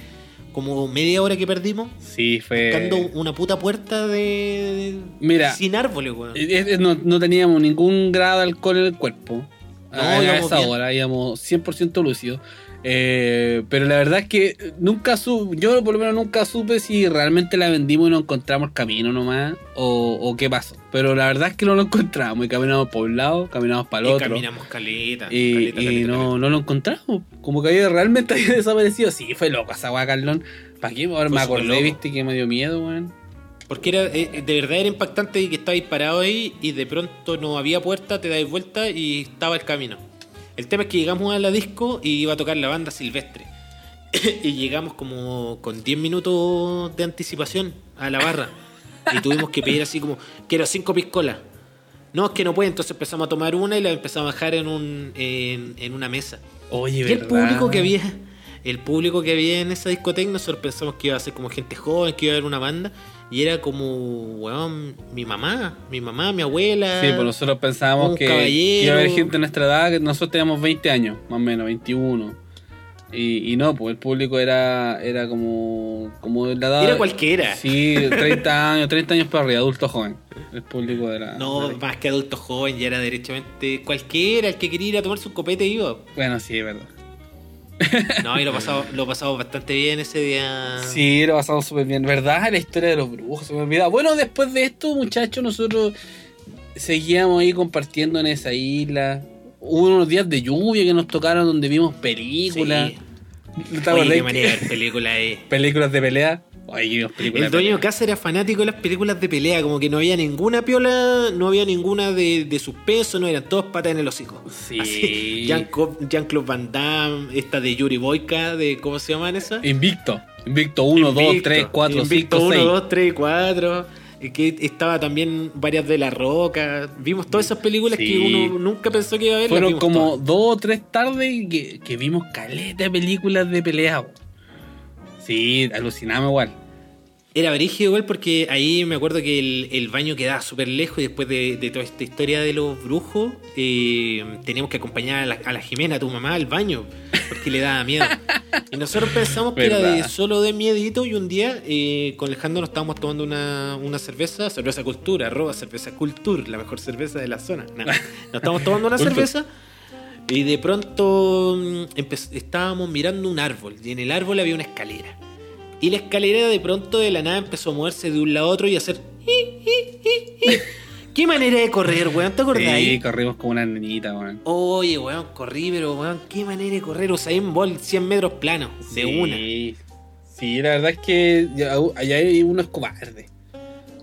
como media hora que perdimos, Sí, fue. buscando una puta puerta de... Mira. Sin árboles, weón. Es- es- No, no teníamos ningún grado de alcohol en el cuerpo. No, a, esa bien. hora íbamos 100% lúcidos. Eh, pero la verdad es que nunca supe, yo por lo menos nunca supe si realmente la vendimos y no encontramos camino nomás o, o qué pasó. Pero la verdad es que no lo encontramos y caminamos por un lado, caminamos para el Y otro. caminamos caleta. Y, caleta, y caleta, no, caleta. no lo encontramos. Como que había, realmente había desaparecido. Sí, fue loco esa weá, Carlón. ¿Para qué? Ahora me acordé, loco. viste, que me dio miedo, weón. Porque era, eh, de verdad era impactante que estabais parado ahí y de pronto no había puerta, te dais vuelta y estaba el camino. El tema es que llegamos a la disco y iba a tocar la banda silvestre. y llegamos como con 10 minutos de anticipación a la barra. Y tuvimos que pedir así como, quiero cinco piscolas. No, es que no puede, entonces empezamos a tomar una y la empezamos a bajar en, un, en, en una mesa. Oye, Y el ¿verdad? público que había, el público que había en esa discoteca, nosotros pensamos que iba a ser como gente joven, que iba a haber una banda, y era como, weón, mi mamá, mi mamá, mi abuela. Sí, pues nosotros pensábamos que caballero. iba a haber gente de nuestra edad, que nosotros teníamos 20 años, más o menos, 21. Y, y no, pues el público era, era como, como de la edad. Era cualquiera. Sí, 30 años, 30 años para arriba, adulto joven. El público era. No, más que adulto joven, ya era derechamente cualquiera, el que quería ir a tomar su copete iba. Bueno, sí, es verdad. No, y lo pasamos, lo pasamos bastante bien ese día. Sí, lo pasamos súper bien. ¿Verdad? La historia de los brujos, se me. Bueno, después de esto, muchachos, nosotros seguíamos ahí compartiendo en esa isla. Hubo unos días de lluvia que nos tocaron donde vimos películas. Sí. ¿No te Oye, qué manera películas ahí. películas de pelea. Oye, vimos películas El dueño de casa era fanático de las películas de pelea, como que no había ninguna piola, no había ninguna de, de suspenso, no eran todos patas en el hocico. Sí. Jean-Claude Van Damme, esta de Yuri Boyka, de ¿cómo se llaman esas? Invicto. Invicto 1, 2, Invicto. 3, 4, Invicto 5, 6. 1, 2, 3, 4. Y que estaba también varias de La Roca. Vimos todas esas películas Sí. que uno nunca pensó que iba a ver. Fueron como todas. dos o tres tardes que, que vimos caleta de películas de pelea. Sí, alucinamos igual. Era brígido igual porque ahí me acuerdo que el, el baño quedaba súper lejos y después de, de toda esta historia de los brujos eh, teníamos que acompañar a la, a la Jimena, a tu mamá, al baño porque le daba miedo. Y nosotros pensamos que era de solo de miedito y un día eh, con Alejandro nos estábamos tomando una, una cerveza, cerveza cultura, arroba cerveza cultur, la mejor cerveza de la zona. No, nos estábamos tomando una cerveza y de pronto mm, estábamos mirando un árbol y en el árbol había una escalera. Y la escalera de pronto de la nada empezó a moverse de un lado a otro y a hacer... ¿Qué manera de correr, weón? ¿Te acordás? Sí, corrimos como una nenita, weón. Oye, weón, corrí, pero weón, qué manera de correr. Usain Bolt 100 metros planos, de Sí. una. Sí, la verdad es que allá hay unos cobardes.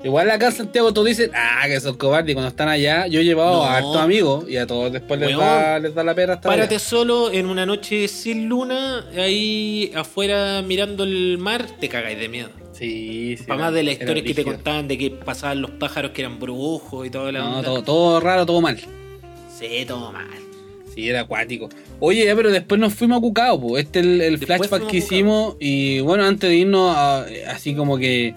Igual acá en Santiago todos dicen, ah, que son cobardes. Y cuando están allá, yo he llevado No. a hartos amigos y a todos después les Weón. da, les da la pera hasta Párate allá. solo en una noche sin luna, ahí afuera mirando el mar, te cagáis de miedo. Sí, sí. Para más de la era historia que te contaban de que pasaban los pájaros que eran brujos y toda la No, todo, todo raro, todo mal. Sí, todo mal. Sí, era acuático. Oye, ya, pero después nos fuimos a Cucao, pues. Este es el, el flashback que hicimos. Y bueno, antes de irnos, a- así como que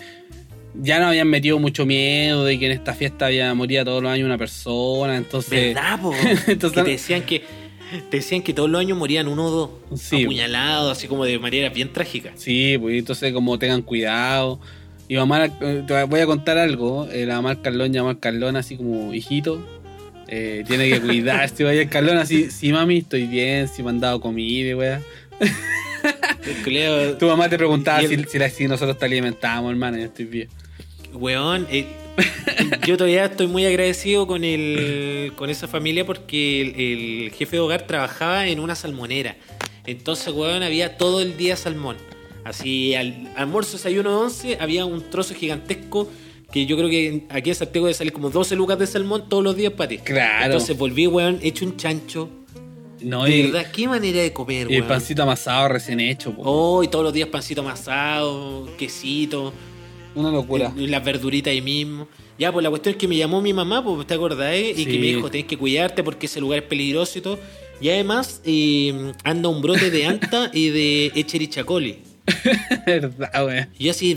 ya nos habían metido mucho miedo de que en esta fiesta había moría todos los años una persona. Entonces, ¿Verdad, po? Entonces- que te decían que te decían que todos los años morían uno o dos Sí. apuñalados, así como de manera bien trágica. sí, pues entonces, como tengan cuidado. Y mamá, eh, te voy a contar algo. eh, la mamá Carlón llamó al Carlón así como hijito. eh, tiene que cuidarse, vaya Carlón así, sí mami, estoy bien, si me han dado comida, wea. Culeo- Tu mamá te preguntaba si, si, si nosotros te alimentábamos, hermano, yo estoy bien. Weón, eh, yo todavía estoy muy agradecido con el con esa familia porque el, el jefe de hogar trabajaba en una salmonera. Entonces, weón, había todo el día salmón. Así, al almuerzo, desayuno, once, había un trozo gigantesco que yo creo que aquí en Santiago debe salir como 12 lucas de salmón todos los días para ti. Claro. Entonces volví, weón, hecho un chancho. No, de y, verdad, qué manera de comer, y el weón. pancito amasado recién hecho, po. Oh, y todos los días pancito amasado, quesito. Una locura. Y las verduritas ahí mismo. Ya, pues la cuestión es que me llamó mi mamá, pues te acordás, eh? y Sí. que me dijo, tenés que cuidarte porque ese lugar es peligroso y todo. Y además eh, anda un brote de anta y de echerichacoli. verdad, weón. Yo así,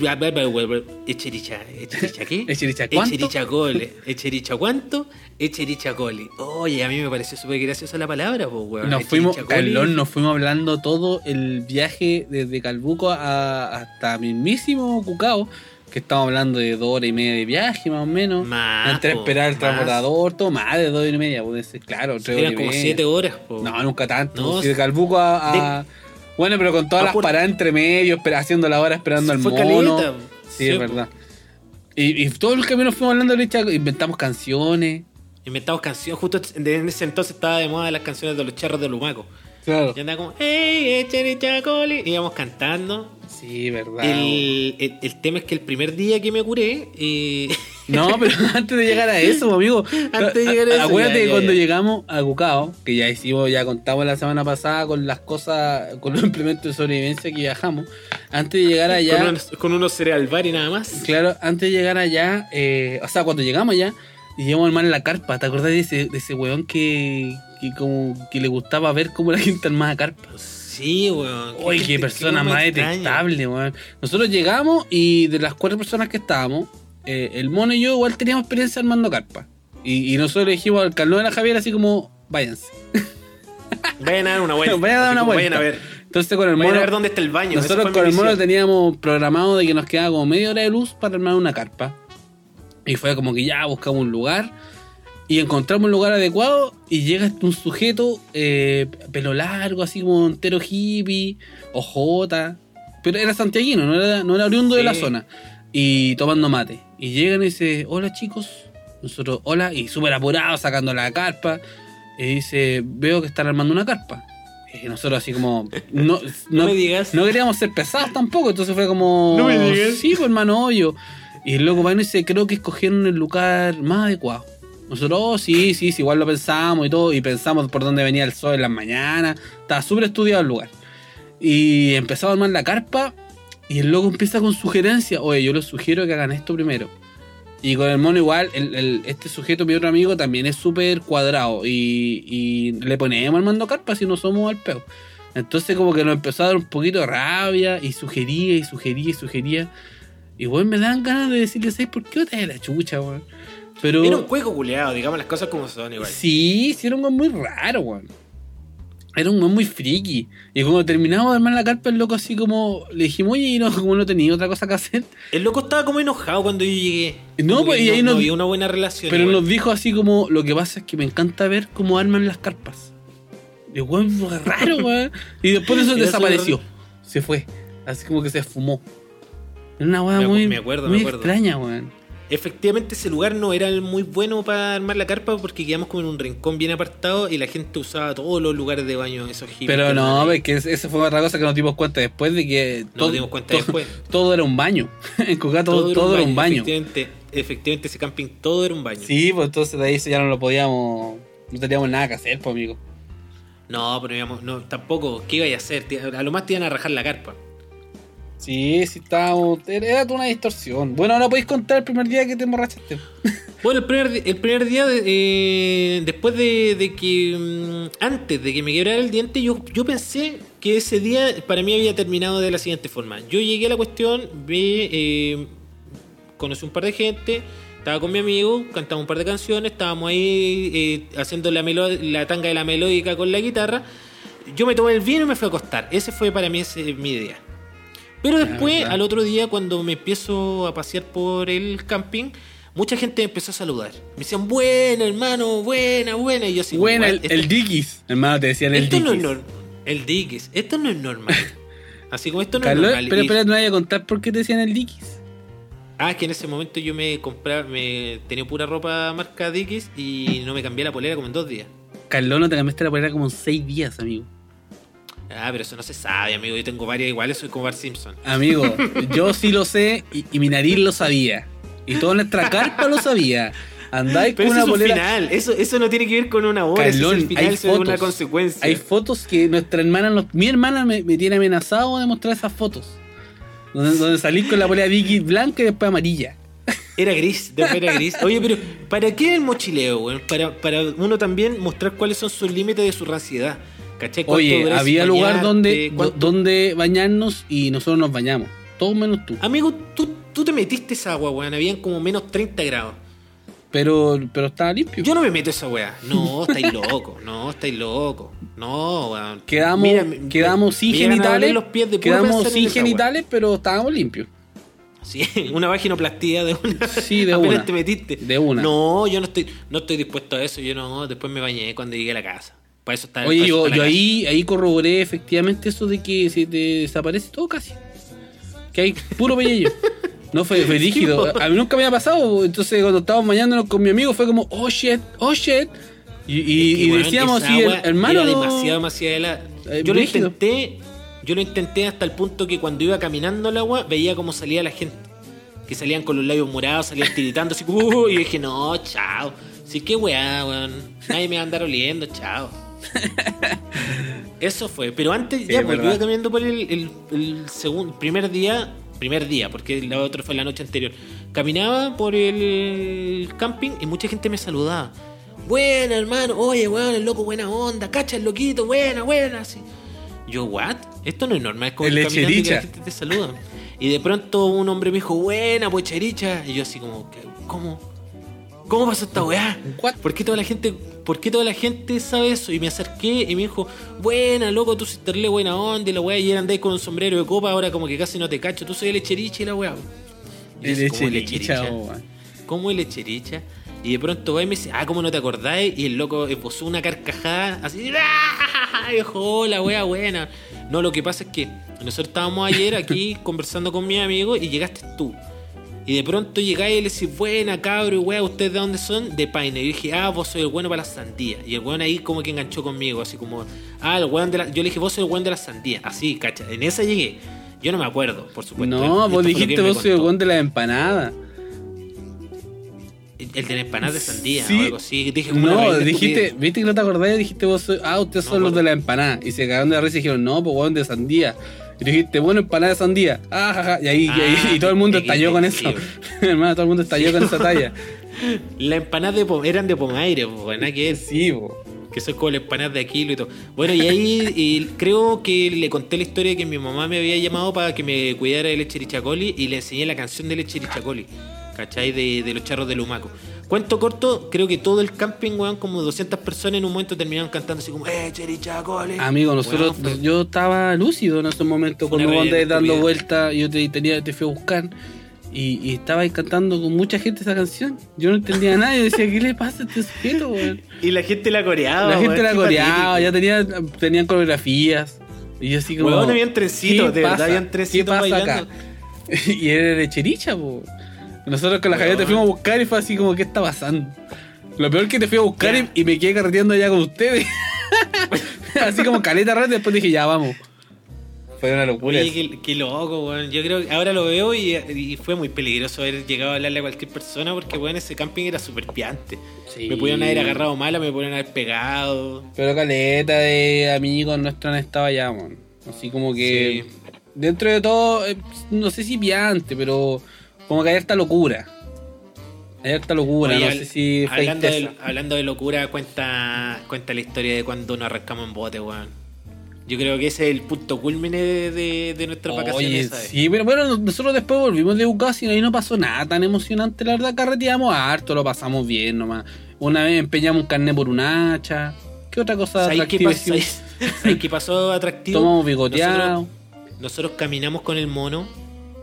echericha, echericha qué? ¿Echericha cuánto? Echerichacoli. ¿Echericha cuánto? Echerichacoli. Oye, a mí me pareció súper graciosa la palabra, pues, weón. Nos fuimos. Carlón, nos fuimos hablando todo el viaje desde Calbuco a- hasta mismísimo Cucao, que estamos hablando de dos horas y media de viaje, más o menos. Más, Entre po, esperar el transbordador, todo más de dos horas y media, puede ser, claro, tres horas Eran y como media. siete horas, pues. No, nunca tanto. No, si de Calbuco a. a- Bueno, pero con todas a las paradas entre medio, haciendo la hora esperando al mono. caleta. Sí, Sí, es verdad. Y, y todo el camino fuimos hablando de Licha, inventamos canciones. Inventamos canciones. Justo en ese entonces estaba de moda las canciones de los charros de Lumaco. Claro. Y andaba como, hey. Y íbamos cantando. Sí, verdad. El, el- el tema es que el primer día que me curé, eh, No, pero antes de llegar a eso, amigo. Antes de llegar a eso, Acuérdate ya, que ya, cuando ya. llegamos a Cucao, que ya hicimos, ya contamos la semana pasada con las cosas, con los implementos de sobrevivencia que viajamos. Antes de llegar allá. con, unos, con unos cereal bar y nada más. Claro, antes de llegar allá, eh, o sea, cuando llegamos allá, y llegamos hermano en la carpa. ¿Te acordás de ese, de ese weón que, que como que le gustaba ver cómo la gente armaba carpas? Sí, weón. Uy, qué persona más extraña. detestable, weón. Nosotros llegamos y de las cuatro personas que estábamos, eh, el mono y yo igual teníamos experiencia armando carpa. Y, y nosotros le dijimos al Carlos de la Javier así como, váyanse. Vayan a dar una vuelta. Vayan a dar una vuelta. Vayan a ver. Entonces con el Vayan mono... a ver dónde está el baño. Nosotros con el mono teníamos programado de que nos quedaba como media hora de luz para armar una carpa. Y fue como que ya buscamos un lugar y encontramos un lugar adecuado y llega este un sujeto, eh, pelo largo, así como entero hippie, ojota. Pero era santiaguino, no era, no era oriundo de la zona. Y tomando mate. Y llegan y dice, hola chicos. Nosotros, hola, y súper apurado sacando la carpa. Y dice, veo que están armando una carpa. Y nosotros así como, no, No me digas. no queríamos ser pesados tampoco, entonces fue como. No me digas. Sí, pues hermano, hoyo. Y el loco y dice, creo que escogieron el lugar más adecuado. Nosotros, oh, sí, sí, sí, igual lo pensamos y todo, y pensamos por dónde venía el sol en las mañanas. Estaba súper estudiado el lugar. Y empezamos a armar la carpa, y el loco empieza con sugerencias. Oye, yo les sugiero que hagan esto primero. Y con el mono igual, este sujeto, mi otro amigo, también es súper cuadrado. Y, y le ponemos armando carpa si no somos al peo. Entonces como que nos empezó a dar un poquito de rabia y sugería y sugería y sugería. Y weón me dan ganas de decirle, ¿sabes por qué te de la chucha, weón? Pero... Era un cueco culeado, digamos las cosas como son igual. Sí, sí, era un weón muy raro, weón. Era un weón muy friki. Y cuando terminamos de armar la carpa, el loco así como... Le dijimos, oye, y no, como no tenía otra cosa que hacer. El loco estaba como enojado cuando yo llegué. No, pues, y ahí no, nos- no había una buena relación. Pero igual. nos dijo así como, lo que pasa es que me encanta ver cómo arman las carpas. Y weón raro, weón. Y después de eso desapareció. Se fue. Así como que se esfumó. Era una weá muy, me acuerdo, muy me acuerdo. extraña, weón. Efectivamente, ese lugar no era el muy bueno para armar la carpa porque quedamos como en un rincón bien apartado y la gente usaba todos los lugares de baño, esos hippies. Pero no, es que esa fue otra cosa que nos dimos cuenta después de que Nos dimos cuenta después. todo era un baño. en Cucá todo, todo era un baño. Efectivamente, efectivamente, ese camping todo era un baño. Sí, pues entonces de ahí ya no lo podíamos. No teníamos nada que hacer, pues, amigo. No, pero digamos, no, tampoco, ¿qué iba a hacer? A lo más te iban a rajar la carpa. Sí, sí, estábamos. Era una distorsión. Bueno, ahora podéis contar el primer día que te emborrachaste. Bueno, el primer, el primer día, eh, después de, de que. mm, Antes de que me quebrara el diente, yo, yo pensé que ese día para mí había terminado de la siguiente forma. Yo llegué a la cuestión, vi, eh, conocí un par de gente, estaba con mi amigo, cantamos un par de canciones, estábamos ahí eh, haciendo la, melo- la tanga de la melódica con la guitarra. Yo me tomé el vino y me fui a acostar. Ese fue para mí ese, mi idea. Pero después, al otro día, cuando me empiezo a pasear por el camping, mucha gente me empezó a saludar. Me decían, buena, hermano, buena, buena. Y yo así, Bueno, el, "What? Esto- el Dickies. Hermano, te decían el esto no es. El Dickies. Esto no es normal. Así como esto no Carlos, es normal. pero espera, no vaya a contar por qué te decían el Dickies. Ah, es que en ese momento yo me compraba, me tenía pura ropa marca Dickies y no me cambié la polera como en dos días. Carlos, no te cambiaste la polera como en seis días, amigo. Ah, pero eso no se sabe, amigo. Yo tengo varias iguales, soy como Bart Simpson. Amigo, yo sí lo sé y, y mi nariz lo sabía. Y toda nuestra carpa lo sabía. Andáis Pero con eso una es un polera. final. Eso, eso no tiene que ver con una es el final, hay una fotos. consecuencia. Hay fotos que nuestra hermana, nos- mi hermana me, me tiene amenazado de mostrar esas fotos. Donde, donde salís con la polera Dickies blanca y después amarilla. Era gris, después era gris. Oye, pero ¿para qué el mochileo, weón? Para, para uno también mostrar cuáles son sus límites de su ranciedad. ¿Cachai? ¿Cuánto Oye, había lugar donde, ¿Cuánto- donde bañarnos y nosotros nos bañamos. Todos menos tú. Amigo, tú, tú te metiste esa agua, weón. Habían como menos 30 grados. Pero, pero estaba limpio. Yo no me meto esa weá. No, estáis loco. No, estáis loco. No, weón. Quedamos, Mira, quedamos sin genitales. los pies de quedamos sin genitales, pero estábamos limpios. Sí, una vaginoplastía de una. Sí, de una. te metiste. De una. No, yo no estoy, no estoy dispuesto a eso. Yo no, después me bañé cuando llegué a la casa. Para eso está Oye, para eso yo, está la yo ahí, ahí corroboré efectivamente eso de que se te desaparece todo casi. Que hay puro pellillo. No fue, fue rígido. A mí nunca me había pasado. Entonces, cuando estábamos bañándonos con mi amigo, fue como, oh shit, oh shit. Y, y- Es que, y weón, decíamos así, agua hermano. Era demasiado, demasiado helada. Eh, Yo lo intenté. yo lo intenté hasta el punto que cuando iba caminando al agua veía cómo salía la gente. Que salían con los labios morados, salían tiritando así, "Uh", y dije, no, chao. Sí, qué weá, weón. Nadie me va a andar oliendo, chao. Eso fue. Pero antes, Sí, ya, pues, verdad. iba caminando por el, el, el segundo, primer día, primer día, porque la otra fue la noche anterior. Caminaba por el camping y mucha gente me saludaba. Buena, hermano, oye, weón, el loco, buena onda, cacha el loquito, buena, buena, así. Yo, what? Esto no es normal, es como El caminando y que la gente te saluda. Y de pronto un hombre me dijo, buena, pochericha. Y yo así como. ¿cómo? ¿Cómo pasó esta weá? ¿Por qué toda la gente, por qué toda la gente sabe eso? Y me acerqué y me dijo, buena, loco, tú sí darle buena onda y la weá, y ayer andáis con un sombrero de copa, ahora como que casi no te cacho, tú soy el y la weá. El así, ¿cómo el lechericha, oh. ¿Cómo el lechericha? Y de pronto va y me dice, ah, ¿cómo no te acordáis? Y el loco esbozó una carcajada así, ¡ah! Y dijo, hola, wea, buena. No, lo que pasa es que nosotros estábamos ayer aquí conversando con mis amigos y llegaste tú. Y de pronto llegáis y le decís, buena, cabro, y wea, ¿ustedes de dónde son? De Paine. Y yo dije, ah, vos sois el bueno para las sandías. Y el weón ahí como que enganchó conmigo, así como, ah, el weón de la... Yo le dije, vos sois el weón de las sandías. Así, cacha. En esa llegué. Yo no me acuerdo, por supuesto. No, Esto vos dijiste vos soy el weón de la empanada. El de la empanada de sandía Sí. o algo así. Dije como No, dijiste, estupidez. viste que no te acordás, dijiste vos, soy- ah, ustedes No son los de la empanada. Y se cagaron de la risa y dijeron, no, pues weón de sandía. Y dijiste, bueno, empanada de sandía. Ah, jaja. Y ahí, y, ahí- Ah, y todo el mundo estalló con eso. Hermano, todo el mundo estalló con esa talla. La empanada de eran de pomaire, nada que es. Sí. Que son como las empanadas de Aquilo y todo. Bueno, y ahí y creo que le conté la historia de que mi mamá me había llamado para que me cuidara de leche Richacoli y le enseñé la canción de leche Richacoli. ¿Cachai? De, de los charros de Lumaco. Cuento corto, creo que todo el camping, weón, como 200 personas en un momento terminaron cantando así como, ¡eh, Cherichacoli! Amigo, nosotros, Weón, fue- yo estaba lúcido en ese momento Fue una cuando vos andabas reverenda dando vueltas, yo te, tenía, te fui a buscar y, y estaba cantando con mucha gente esa canción. Yo no entendía nada, yo decía, ¿qué le pasa a este sujeto, weón? Y la gente la coreaba. La gente weón, la coreaba, patético. ya tenía, tenían coreografías. Y yo así como. Weón, habían trencitos, ¿qué de verdad, pasa? habían trencitos ¿Qué pasa bailando. acá? y era de chericha, po. Nosotros con la Weón. Javier te fuimos a buscar y fue así como, ¿qué está pasando? Lo peor que te fui a buscar y, y me quedé carreteando allá con ustedes. así como caleta rato, después dije, ya vamos. Fue una locura. Oye, qué, qué loco, weón. Yo creo que ahora lo veo y, y fue muy peligroso haber llegado a hablarle a cualquier persona porque, weón, ese camping era súper piante. Sí. Me pudieron haber agarrado mala, me pudieron haber pegado. Pero caleta de amigos nuestros han estado allá, man. Así como que. Sí. Dentro de todo, eh, no sé si piante, pero como que hay harta locura. Hay harta locura, Oye, no al- sé si hablando, de, feiteza. hablando de locura, cuenta, cuenta la historia de cuando nos arrancamos en bote, weón. Yo creo que ese es el punto culmine de, de, de nuestras Oye, vacaciones. ¿sabes? sí, pero bueno, nosotros después volvimos de Bucas y ahí no pasó nada tan emocionante. La verdad, carreteamos harto, lo pasamos bien nomás. Una vez empeñamos un carnet por un hacha. ¿Qué otra cosa ¿Sabes qué, pasó, qué pasó atractivo? Tomamos bigoteado. Nosotros, nosotros caminamos con el mono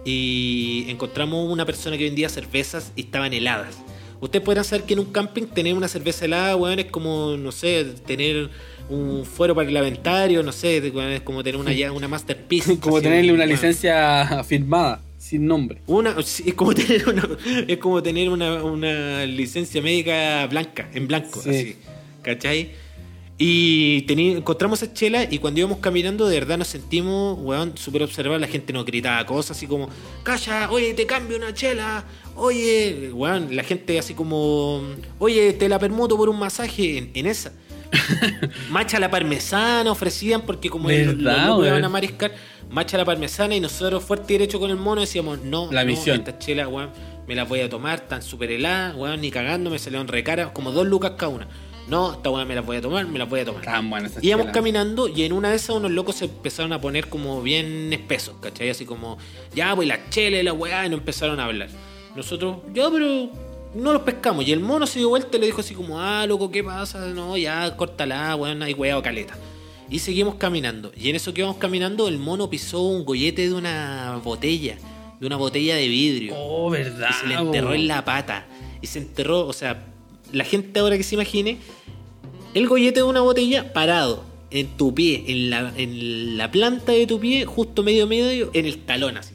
y encontramos una persona que vendía cervezas y estaban heladas. Ustedes podrán saber que en un camping tener una cerveza helada, weón, es como, no sé, tener un fuero parlamentario, no sé, es como tener una, una masterpiece. Como así, tenerle una weón. licencia firmada, sin nombre. Una, sí, es como tener una, es como tener una, una licencia médica blanca, en blanco, Sí. así. ¿Cachai? Y teni- encontramos esa chela y cuando íbamos caminando, de verdad nos sentimos, weón, súper observados. La gente nos gritaba cosas así como, calla, oye, te cambio una chela, oye, weón, la gente así como, oye, te la permuto por un masaje en, en esa. Macha la parmesana ofrecían porque como los- los ¿Verdad, locos iban a mariscar, macha la parmesana y nosotros fuerte y derecho con el mono decíamos, no, La no, misión. estas chelas, weón, me las voy a tomar, tan super heladas, weón, ni cagando, me salieron recaras, como dos lucas cada una. No, esta weón me las voy a tomar, me las voy a tomar. Estaban buenas esas Íbamos chelas. caminando y en una de esas unos locos se empezaron a poner como bien espesos, ¿cachai? Así como, ya, pues la chela y la weá, y nos empezaron a hablar. Nosotros, ya, pero no los pescamos. Y el mono se dio vuelta y le dijo así como, ah, loco, ¿qué pasa? No, ya, córtala, weón, hay weá o caleta. Y seguimos caminando. Y en eso que íbamos caminando, el mono pisó un gollete de una botella, de una botella de vidrio. Oh, verdad. Y se le enterró en la pata. Y se enterró, o sea, la gente ahora que se imagine, el gollete de una botella parado en tu pie, en la, en la planta de tu pie, justo medio medio, en el talón así.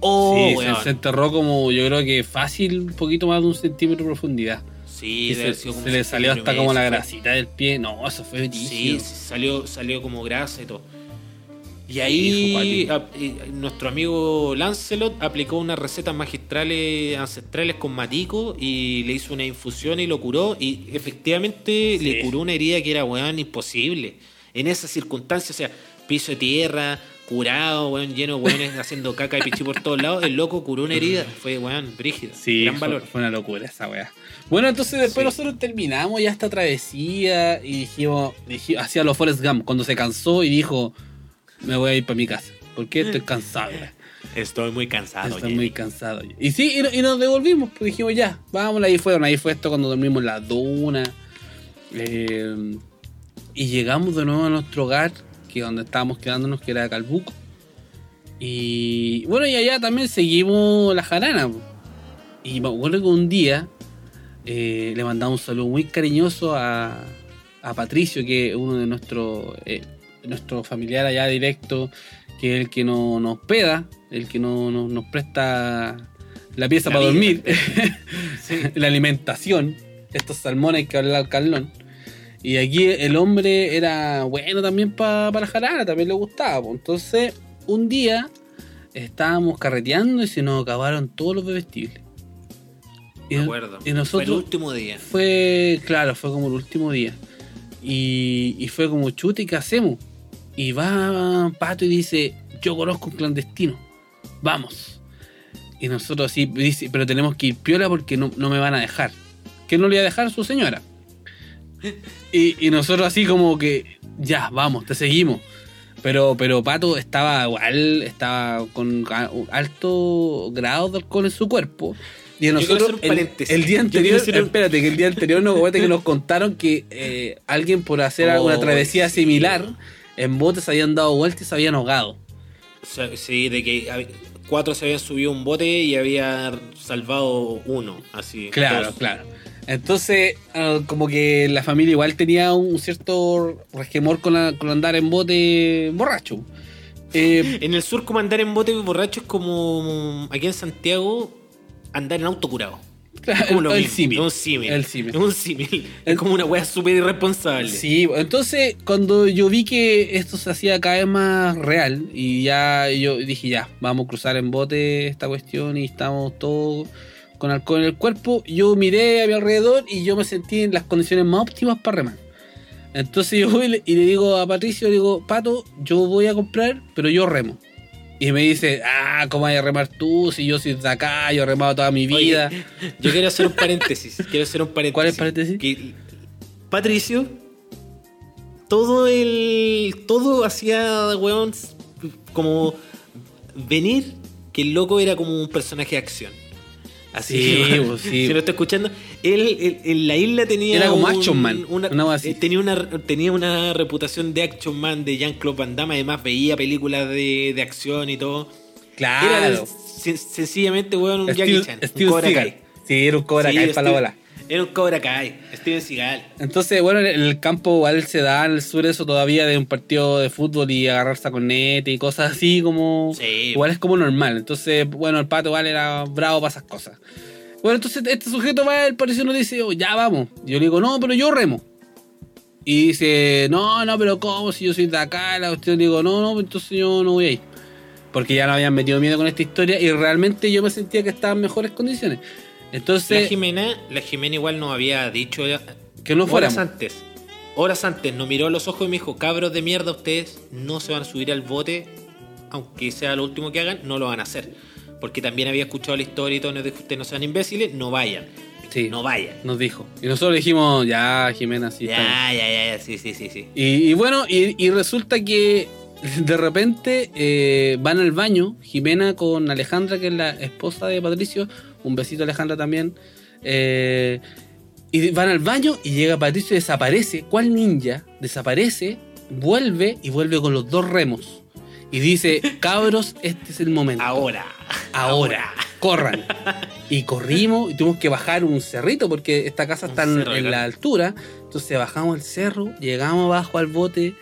Oh, Sí, se, weón. se enterró como, yo creo que fácil, un poquito más de un centímetro de profundidad. Sí, se, le salió hasta como la grasita del pie. No, eso fue brígido. sí, salió, salió como grasa y todo. Y ahí Hijo, y nuestro amigo Lancelot aplicó unas recetas magistrales ancestrales con matico y le hizo una infusión y lo curó. Y efectivamente Sí. le curó una herida que era, weón, imposible. En esas circunstancias, o sea, piso de tierra, curado, weón, lleno de weones haciendo caca y pichí por todos lados. El loco curó una herida. Fue, weón, brígida. Sí, gran fue, valor. fue una locura esa weá. Bueno, entonces después Sí. nosotros terminamos ya esta travesía y dijimos, dij- hacía los Forrest Gump cuando se cansó y dijo, me voy a ir para mi casa. Porque estoy cansado. ya. Estoy muy cansado. Estoy muy cansado. ya". Y sí, y, no- y nos devolvimos, pues dijimos ya, vamos, ahí fueron, ahí fue esto cuando dormimos en la duna. Eh, y llegamos de nuevo a nuestro hogar, que donde estábamos quedándonos, que era Calbuco. Y bueno, y allá también seguimos la jarana. Y me acuerdo que un día eh, le mandamos un saludo muy cariñoso a, a Patricio, que es uno de nuestros eh, nuestro familiar allá directo, que es el que no, nos hospeda, el que no, no- nos presta la pieza La para vida. dormir, Sí. la alimentación, estos salmones que habla el Carlón. Y aquí el hombre era bueno también pa- para la jarana, también le gustaba. Entonces, un día estábamos carreteando y se nos acabaron todos los bebestibles. Y, Me acuerdo. y Fue el nosotros último día. fue, claro, fue como el último día. Y, y fue como, chute, ¿y qué hacemos? Y va Pato y dice, yo conozco un clandestino, vamos. Y nosotros así, dice, pero tenemos que ir piola porque no, no me van a dejar. ¿Qué no le iba a dejar su señora? Y, y nosotros así como que, ya, vamos, te seguimos. Pero, pero Pato estaba igual, estaba con alto grado de alcohol en su cuerpo. Y a nosotros, el, día anterior, un- espérate, que el día anterior nos, que nos contaron que eh, alguien por hacer Oh, alguna travesía sí. similar en botes se habían dado vuelta y se habían ahogado. Sí, de que cuatro se habían subido a un bote y había salvado uno, así. Claro, dos. claro. Entonces, ah, como que la familia igual tenía un cierto resquemor con, la- con andar en bote borracho. Eh, En el sur, como andar en bote borracho es como aquí en Santiago andar en auto curado. Es como lo el mismo, símil. Un símil. El símil. Es un símil. Es como una wea súper irresponsable. Sí, entonces cuando yo vi que esto se hacía cada vez más real y ya yo dije ya, vamos a cruzar en bote esta cuestión y estamos todos con alcohol en el cuerpo, yo miré a mi alrededor y yo me sentí en las condiciones más óptimas para remar. Entonces yo voy y le- y le digo a Patricio, le digo, Pato, yo voy a comprar, pero yo remo. Y me dice, ah, ¿cómo vas a remar tú? Si yo soy de acá, yo he remado toda mi Oye, vida. yo quiero hacer un paréntesis. Quiero hacer un paréntesis. ¿Cuál es el paréntesis? Que Patricio, todo el. Todo hacía, weón, como venir que el loco era como un personaje de acción. Así, Sí, pues, sí. si lo está escuchando, él, él- en la isla tenía. Era como un- Action Man, Una, así. eh, tenía, una, tenía una reputación de Action Man de Jean-Claude Van Damme. Además, veía películas de, de acción y todo. Era Claro. sen- sencillamente, weón, un Jackie Chan. Steve un Cobra. Kai. Sí, era un Cobra Sí, Kai para la bola. Era un Cobra Kai. Steven Seagal. Entonces, bueno, en el campo igual se da en el sur eso todavía de un partido de fútbol y agarrarse a cornete y cosas así como... Sí. Igual es como normal. Entonces, bueno, el pato igual era bravo para esas cosas. Bueno, entonces este sujeto va, el pareció nos dice, oh, ya vamos. Y yo le digo, no, pero yo remo. Y dice, no, no, pero ¿cómo? Si yo soy de acá, la cuestión, le digo, no, no, entonces yo no voy a ir. Porque ya no habían metido miedo con esta historia y realmente yo me sentía que estaba en mejores condiciones. La Entonces, Jimena, la Jimena igual nos había dicho que no horas fuéramos. antes. Horas antes nos miró a los ojos y me dijo, cabros de mierda, ustedes no se van a subir al bote, aunque sea lo último que hagan, no lo van a hacer. Porque también había escuchado la historia y todo, nos dijo, ustedes no sean imbéciles, no vayan. Sí. No vayan. Nos dijo. Y nosotros dijimos, ya, Jimena, sí. está bien". Ya, ya, ya, ya, sí, sí, sí, sí. Y, y bueno, y, y resulta que de repente eh, van al baño, Jimena con Alejandra, que es la esposa de Patricio. Un besito, Alejandra, también. Eh, y van al baño y llega Patricio y desaparece. ¿Cuál ninja? Desaparece, vuelve y vuelve con los dos remos. Y dice, cabros, este es el momento. Ahora. ahora, corran. Y corrimos y tuvimos que bajar un cerrito porque esta casa Un está en, cerro de en la altura. Entonces bajamos el cerro, llegamos abajo al bote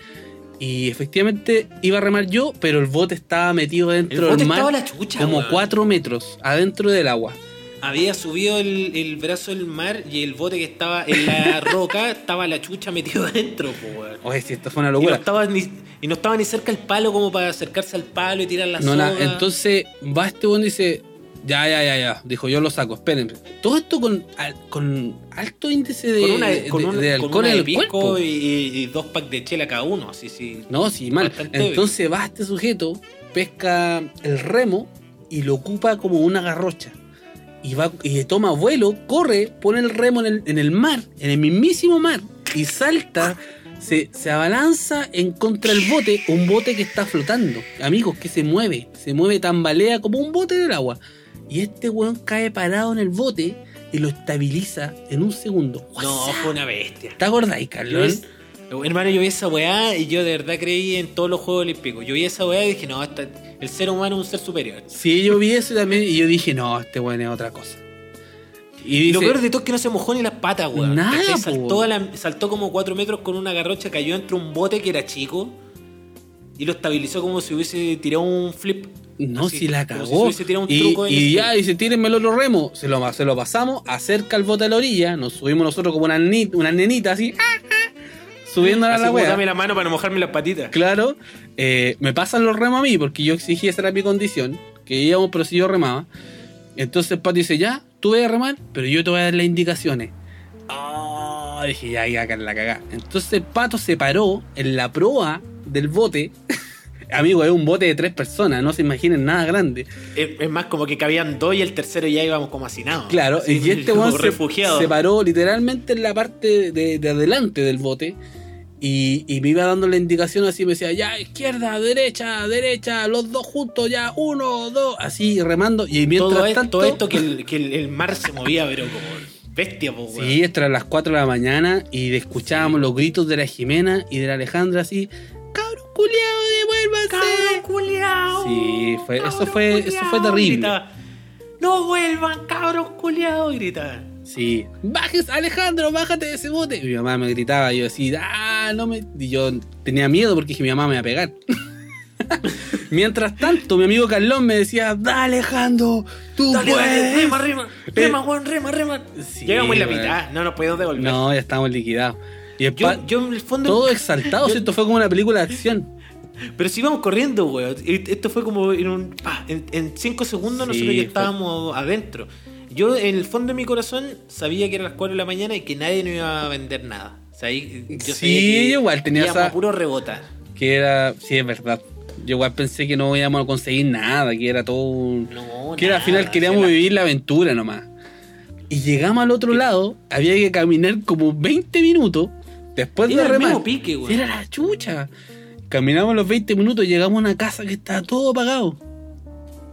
y efectivamente iba a remar yo, pero el bote estaba metido El dentro bote del mar estaba la chucha, como cuatro metros adentro del agua. Había subido el, el brazo del mar y el bote que estaba en la roca estaba la chucha metido adentro, weón. Oye, si esto fue una Y no, locura. estaba ni, y no estaba ni cerca el palo como para acercarse al palo y tirar la No, soga. Entonces va este weón y dice, ya, ya, ya, ya. Dijo, yo lo saco, espérenme. Todo esto con, al- con alto índice de, con una, de- con una- de con alcohol una en de el cuerpo. y, y- dos packs de chela cada uno, así, sí. No, sí, mal. Entonces va este sujeto, pesca el remo y lo ocupa como una garrocha. Y va y toma vuelo, corre, pone el remo en el, en el mar, en el mismísimo mar, y salta, se, se abalanza en contra del bote, un bote que está flotando. Amigos, que se mueve, se mueve, tambalea como un bote del agua. Y este weón cae parado en el bote y lo estabiliza en un segundo. No, fue una bestia. ¿Te acordáis, Carlos? Hermano, yo vi esa weá y yo de verdad creí en todos los Juegos Olímpicos. Yo vi esa weá y dije, no, el ser humano es un ser superior. Sí, yo vi eso también y yo dije, no, este weón es otra cosa. Y lo peor de todo es que no se mojó ni las patas, weón. Nada. Saltó, a la- saltó como 4 metros con una garrocha, cayó entre un bote que era chico y lo estabilizó como si hubiese tirado un flip. no, Así, si la si cagó. hubiese tirado un y truco y ya dice, tírenme el otro remo. Se lo, se lo pasamos, acerca el bote a la orilla, nos subimos nosotros como una, una nenita así, ah, subiéndola a la wea. dame la mano para no mojarme las patitas. Claro, eh, me pasan los remos a mí porque yo exigí esa era mi condición, que íbamos, pero si yo remaba. Entonces el pato dice, ya, tú vas a remar, pero yo te voy a dar las indicaciones. Ah, dije, ya, ya, la cagá. Entonces el pato se paró en la proa del bote. Amigo, es un bote de tres personas, no se imaginen nada grande. Es, es más, como que cabían dos y el tercero ya íbamos como hacinados. Claro, Así, y este weón se, paró literalmente en la parte de, de adelante del bote y, y me iba dando la indicación así, me decía, ya, izquierda, derecha, derecha, los dos juntos, ya, uno, dos, así remando. Y mientras todo, esto, tanto, todo esto que, el, que el, el mar se movía, pero como bestia, po, weón. sí, esto era las 4 de la mañana y escuchábamos los gritos de la Jimena y de la Alejandra así, cabrón culiao, devuélvanse. ¡Cabrón culiao! Sí, fue- eso ¡Cabrón fue- eso culiao! fue terrible. Gritaba, ¡No vuelvan, cabros culiados! Gritaba. Sí, bajes, Alejandro, bájate de ese bote. Y mi mamá me gritaba, y yo así, ah, no me. Y yo tenía miedo porque dije, mi mamá me iba a pegar. Mientras tanto, mi amigo Carlón me decía, dale, Alejandro, tú Dale, dale, puedes. rema, rema, rema, weón, rema, rema. Sí, Llegamos en la mitad, no nos podemos devolver. No, ya estamos liquidados. Y Yo, yo en el fondo. todo exaltado, yo- ¿cierto? Fue como una película de acción. Pero si íbamos corriendo, weón. Esto fue como en un. en, en cinco segundos Sí, nosotros ya fue- estábamos adentro. Yo en el fondo de mi corazón sabía que eran las 4 de la mañana y que nadie nos iba a vender nada. O sea, ahí yo Sí, sabía que yo igual tenía esa- puro rebotar. Que era, sí, es verdad. Yo igual pensé que no íbamos a conseguir nada, que era todo un. No, que era, al nada, final queríamos la- vivir la aventura nomás. Y llegamos al otro lado, había que caminar como 20 minutos después Era de el remar. mismo pique, güey. Era la chucha. Caminamos los 20 minutos, llegamos a una casa que estaba todo apagado.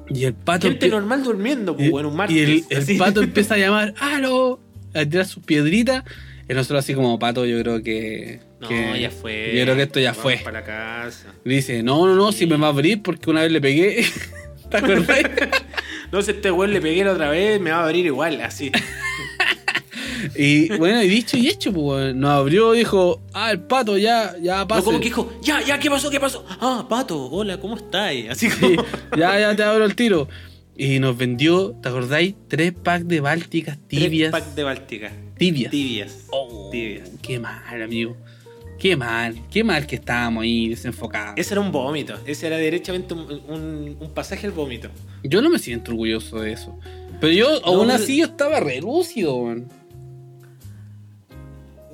Y el pato. Gente normal durmiendo, pues, y, bueno, un y martes. el, el pato empieza a llamar, ¡Aló! A tirar sus piedritas. Y nosotros, así como pato, yo creo que. No, que- ya fue. Yo creo que esto ya fue. Para casa. Dice, no, no, no, si me va a abrir porque una vez le pegué. ¿Te? No sé, este weón le pegué la otra vez, me va a abrir igual, así. Y bueno, y dicho y hecho, pues nos abrió, dijo, ah, el pato ya, ya pasa. No, como que dijo, ya, ya, ¿qué pasó? ¿Qué pasó? Ah, pato, hola, ¿cómo estás? Así Sí, como. ya, ya te abro el tiro. Y nos vendió, ¿te acordáis? Tres packs de bálticas tibias. Tres pack de Báltica. Tibias. Tibias. Oh, Tibias. Qué mal, amigo. Qué mal, qué mal que estábamos ahí desenfocados. Ese era un vómito. Ese era derechamente un, un- un pasaje al vómito. Yo no me siento orgulloso de eso. Pero yo, aún pero- así, yo estaba re lúcido, weón.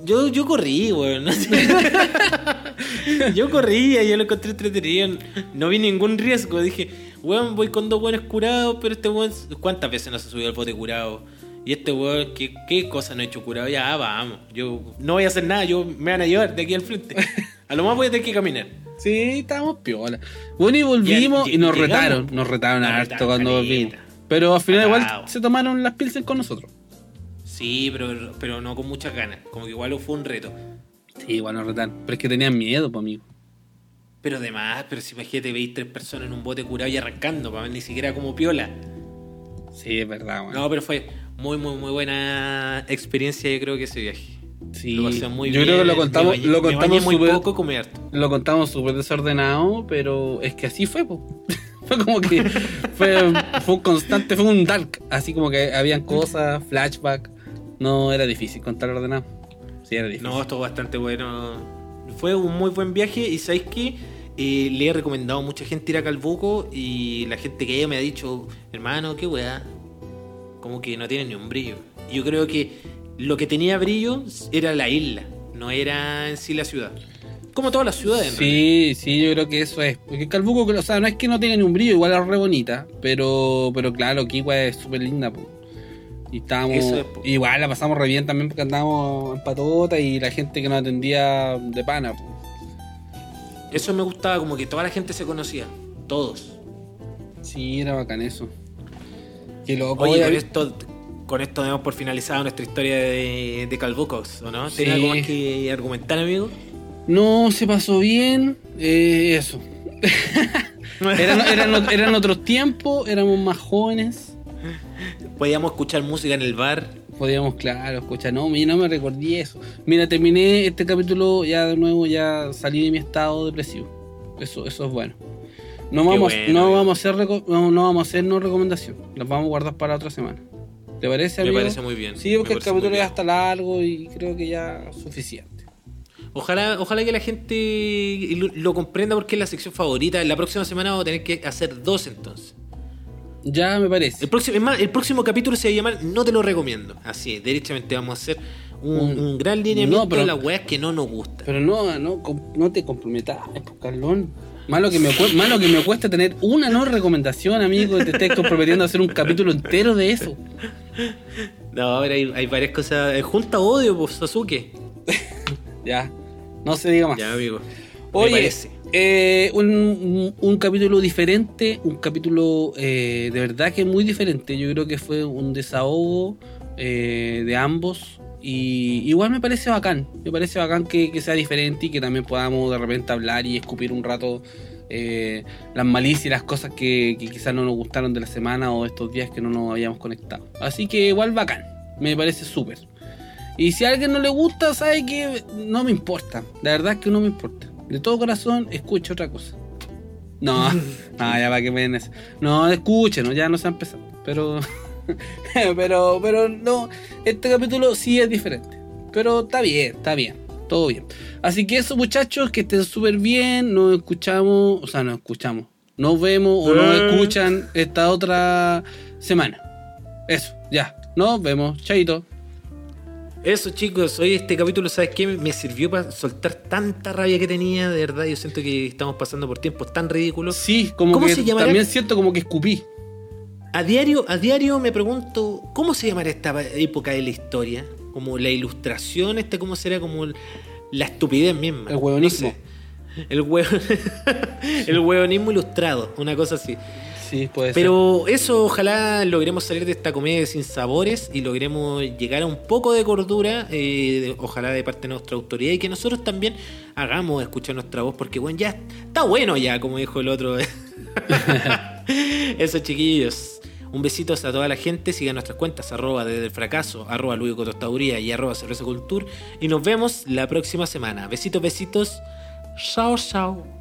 Yo, yo corrí, weón. yo corría, yo lo encontré entretenido. No vi ningún riesgo. Dije, weón, voy con dos buenos curados, pero este weón, ¿cuántas veces no se subió al bote curado? Y este weón, ¿qué, qué cosa no he hecho curado? Ya, vamos. Yo no voy a hacer nada, yo me van a llevar de aquí al frente. A lo más voy a tener que caminar. Sí, estábamos piola. Bueno, y volvimos Y- y, nos llegamos. retaron. Nos retaron Nos harto retaron cuando caleta. volvimos. Pero al final igual se tomaron las pilsen con nosotros. Sí, pero, pero no con muchas ganas. Como que igual fue un reto. Sí, igual nos retaron. Pero es que tenían miedo, pues, amigo. Pero además, pero si imagínate, veis tres personas en un bote curado y arrancando, para ver ni siquiera como piola. Sí, es verdad, weón. No, pero fue muy, muy, muy buena experiencia, yo creo que ese viaje. sí. Lo pasé muy Yo bien. creo que lo contamos, me bañé, lo contamos muy súper poco, comí harto. lo contamos súper desordenado, pero es que así fue, pues. Fue como que fue, fue un constante, fue un dark. Así como que habían cosas, flashback. No era difícil contar ordenado. Sí, era difícil. No, estuvo bastante bueno. Fue un muy buen viaje y ¿sabéis qué? Eh, le he recomendado a mucha gente ir a Calbuco y la gente que ella me ha dicho, hermano, qué weá. Como que no tiene ni un brillo. Yo creo que lo que tenía brillo era la isla, no era en sí la ciudad. Como todas las ciudades. Sí, sí, yo creo que eso es. Porque Calbuco, o sea, no es que no tenga ni un brillo, igual es re bonita. Pero, pero claro, Kiwa es súper linda, po. Y estábamos. Es, igual la pasamos re bien también porque andábamos en patota y la gente que nos atendía de pana. Eso me gustaba, como que toda la gente se conocía. Todos. Sí, era bacán eso. Qué loco. Oye, oye, con esto, con esto damos por finalizada nuestra historia de, de Calbucos, ¿o no? Sí. ¿Tenía algo más que argumentar, amigo? No, se pasó bien. eh, eso. eran, eran- eran otros tiempos, éramos más jóvenes. Podíamos escuchar música en el bar. Podíamos, claro, escuchar, no, mira, no me recordé eso. Mira, terminé este capítulo, ya de nuevo, ya salí de mi estado depresivo. Eso, eso es bueno. No vamos, bueno, no amigo. vamos a hacer no, no vamos a hacer no recomendación. Las vamos a guardar para otra semana. ¿Te parece, Me amigo? parece muy bien. Sí, me porque el capítulo ya está largo y creo que ya es suficiente. Ojalá, ojalá que la gente lo, lo comprenda porque es la sección favorita. La próxima semana vamos a tener que hacer dos entonces. Ya me parece. El próximo, es más, el próximo capítulo se va a llamar No te lo recomiendo. Así es, derechamente vamos a hacer un, gran lineamiento No, pero- de las weas que no nos gustan. Pero no, no, no te comprometas, pues, Carlón. Malo que, me, malo que me cuesta tener una no recomendación, amigo, te estés comprometiendo a hacer un capítulo entero de eso. No, pero hay, hay varias cosas. Eh, Junta odio, pues Sasuke. Ya, no se diga más. Ya, amigo. Me Oye, parece. Eh, un, capítulo diferente, un capítulo eh, de verdad que muy diferente. Yo creo que fue un desahogo eh, de ambos. Y igual me parece bacán, me parece bacán que, que sea diferente y que también podamos de repente hablar y escupir un rato eh, las malicias y las cosas que, que quizás no nos gustaron de la semana o estos días que no nos habíamos conectado. Así que igual bacán, me parece súper. Y si a alguien no le gusta, sabe que no me importa. La verdad es que no me importa. De todo corazón, escuche otra cosa. No, no, ya va que me den eso. No, escuchen, ¿no? ya no se ha empezado. Pero, pero, pero no, este capítulo sí es diferente. Pero está bien, está bien, todo bien. Así que eso, muchachos, que estén súper bien. Nos escuchamos, o sea, nos escuchamos. Nos vemos o nos Eh. escuchan esta otra semana. Eso, ya. Nos vemos. Chaito. Eso, chicos, hoy este capítulo, ¿sabes qué? Me sirvió para soltar tanta rabia que tenía, de verdad. Yo siento que estamos pasando por tiempos tan ridículos. Sí, como ¿Cómo que se llamará? también siento como que escupí. A diario, a diario me pregunto, ¿cómo se llamará esta época de la historia? Como la ilustración, este, ¿cómo será? Como la estupidez misma. El huevonismo. No sé. El, hue- el huevonismo ilustrado, una cosa así. Sí, puede ser. Pero eso, ojalá logremos salir de esta comedia sin sabores y logremos llegar a un poco de cordura, eh, ojalá de parte de nuestra autoridad y que nosotros también hagamos escuchar nuestra voz, porque bueno, ya está bueno ya, como dijo el otro. eso, chiquillos. Un besito a toda la gente, sigan nuestras cuentas, arroba desde el fracaso, arroba Luico Tostaduría y arroba Cerveza Cultur. Y nos vemos la próxima semana. Besitos, besitos. Chao, chao.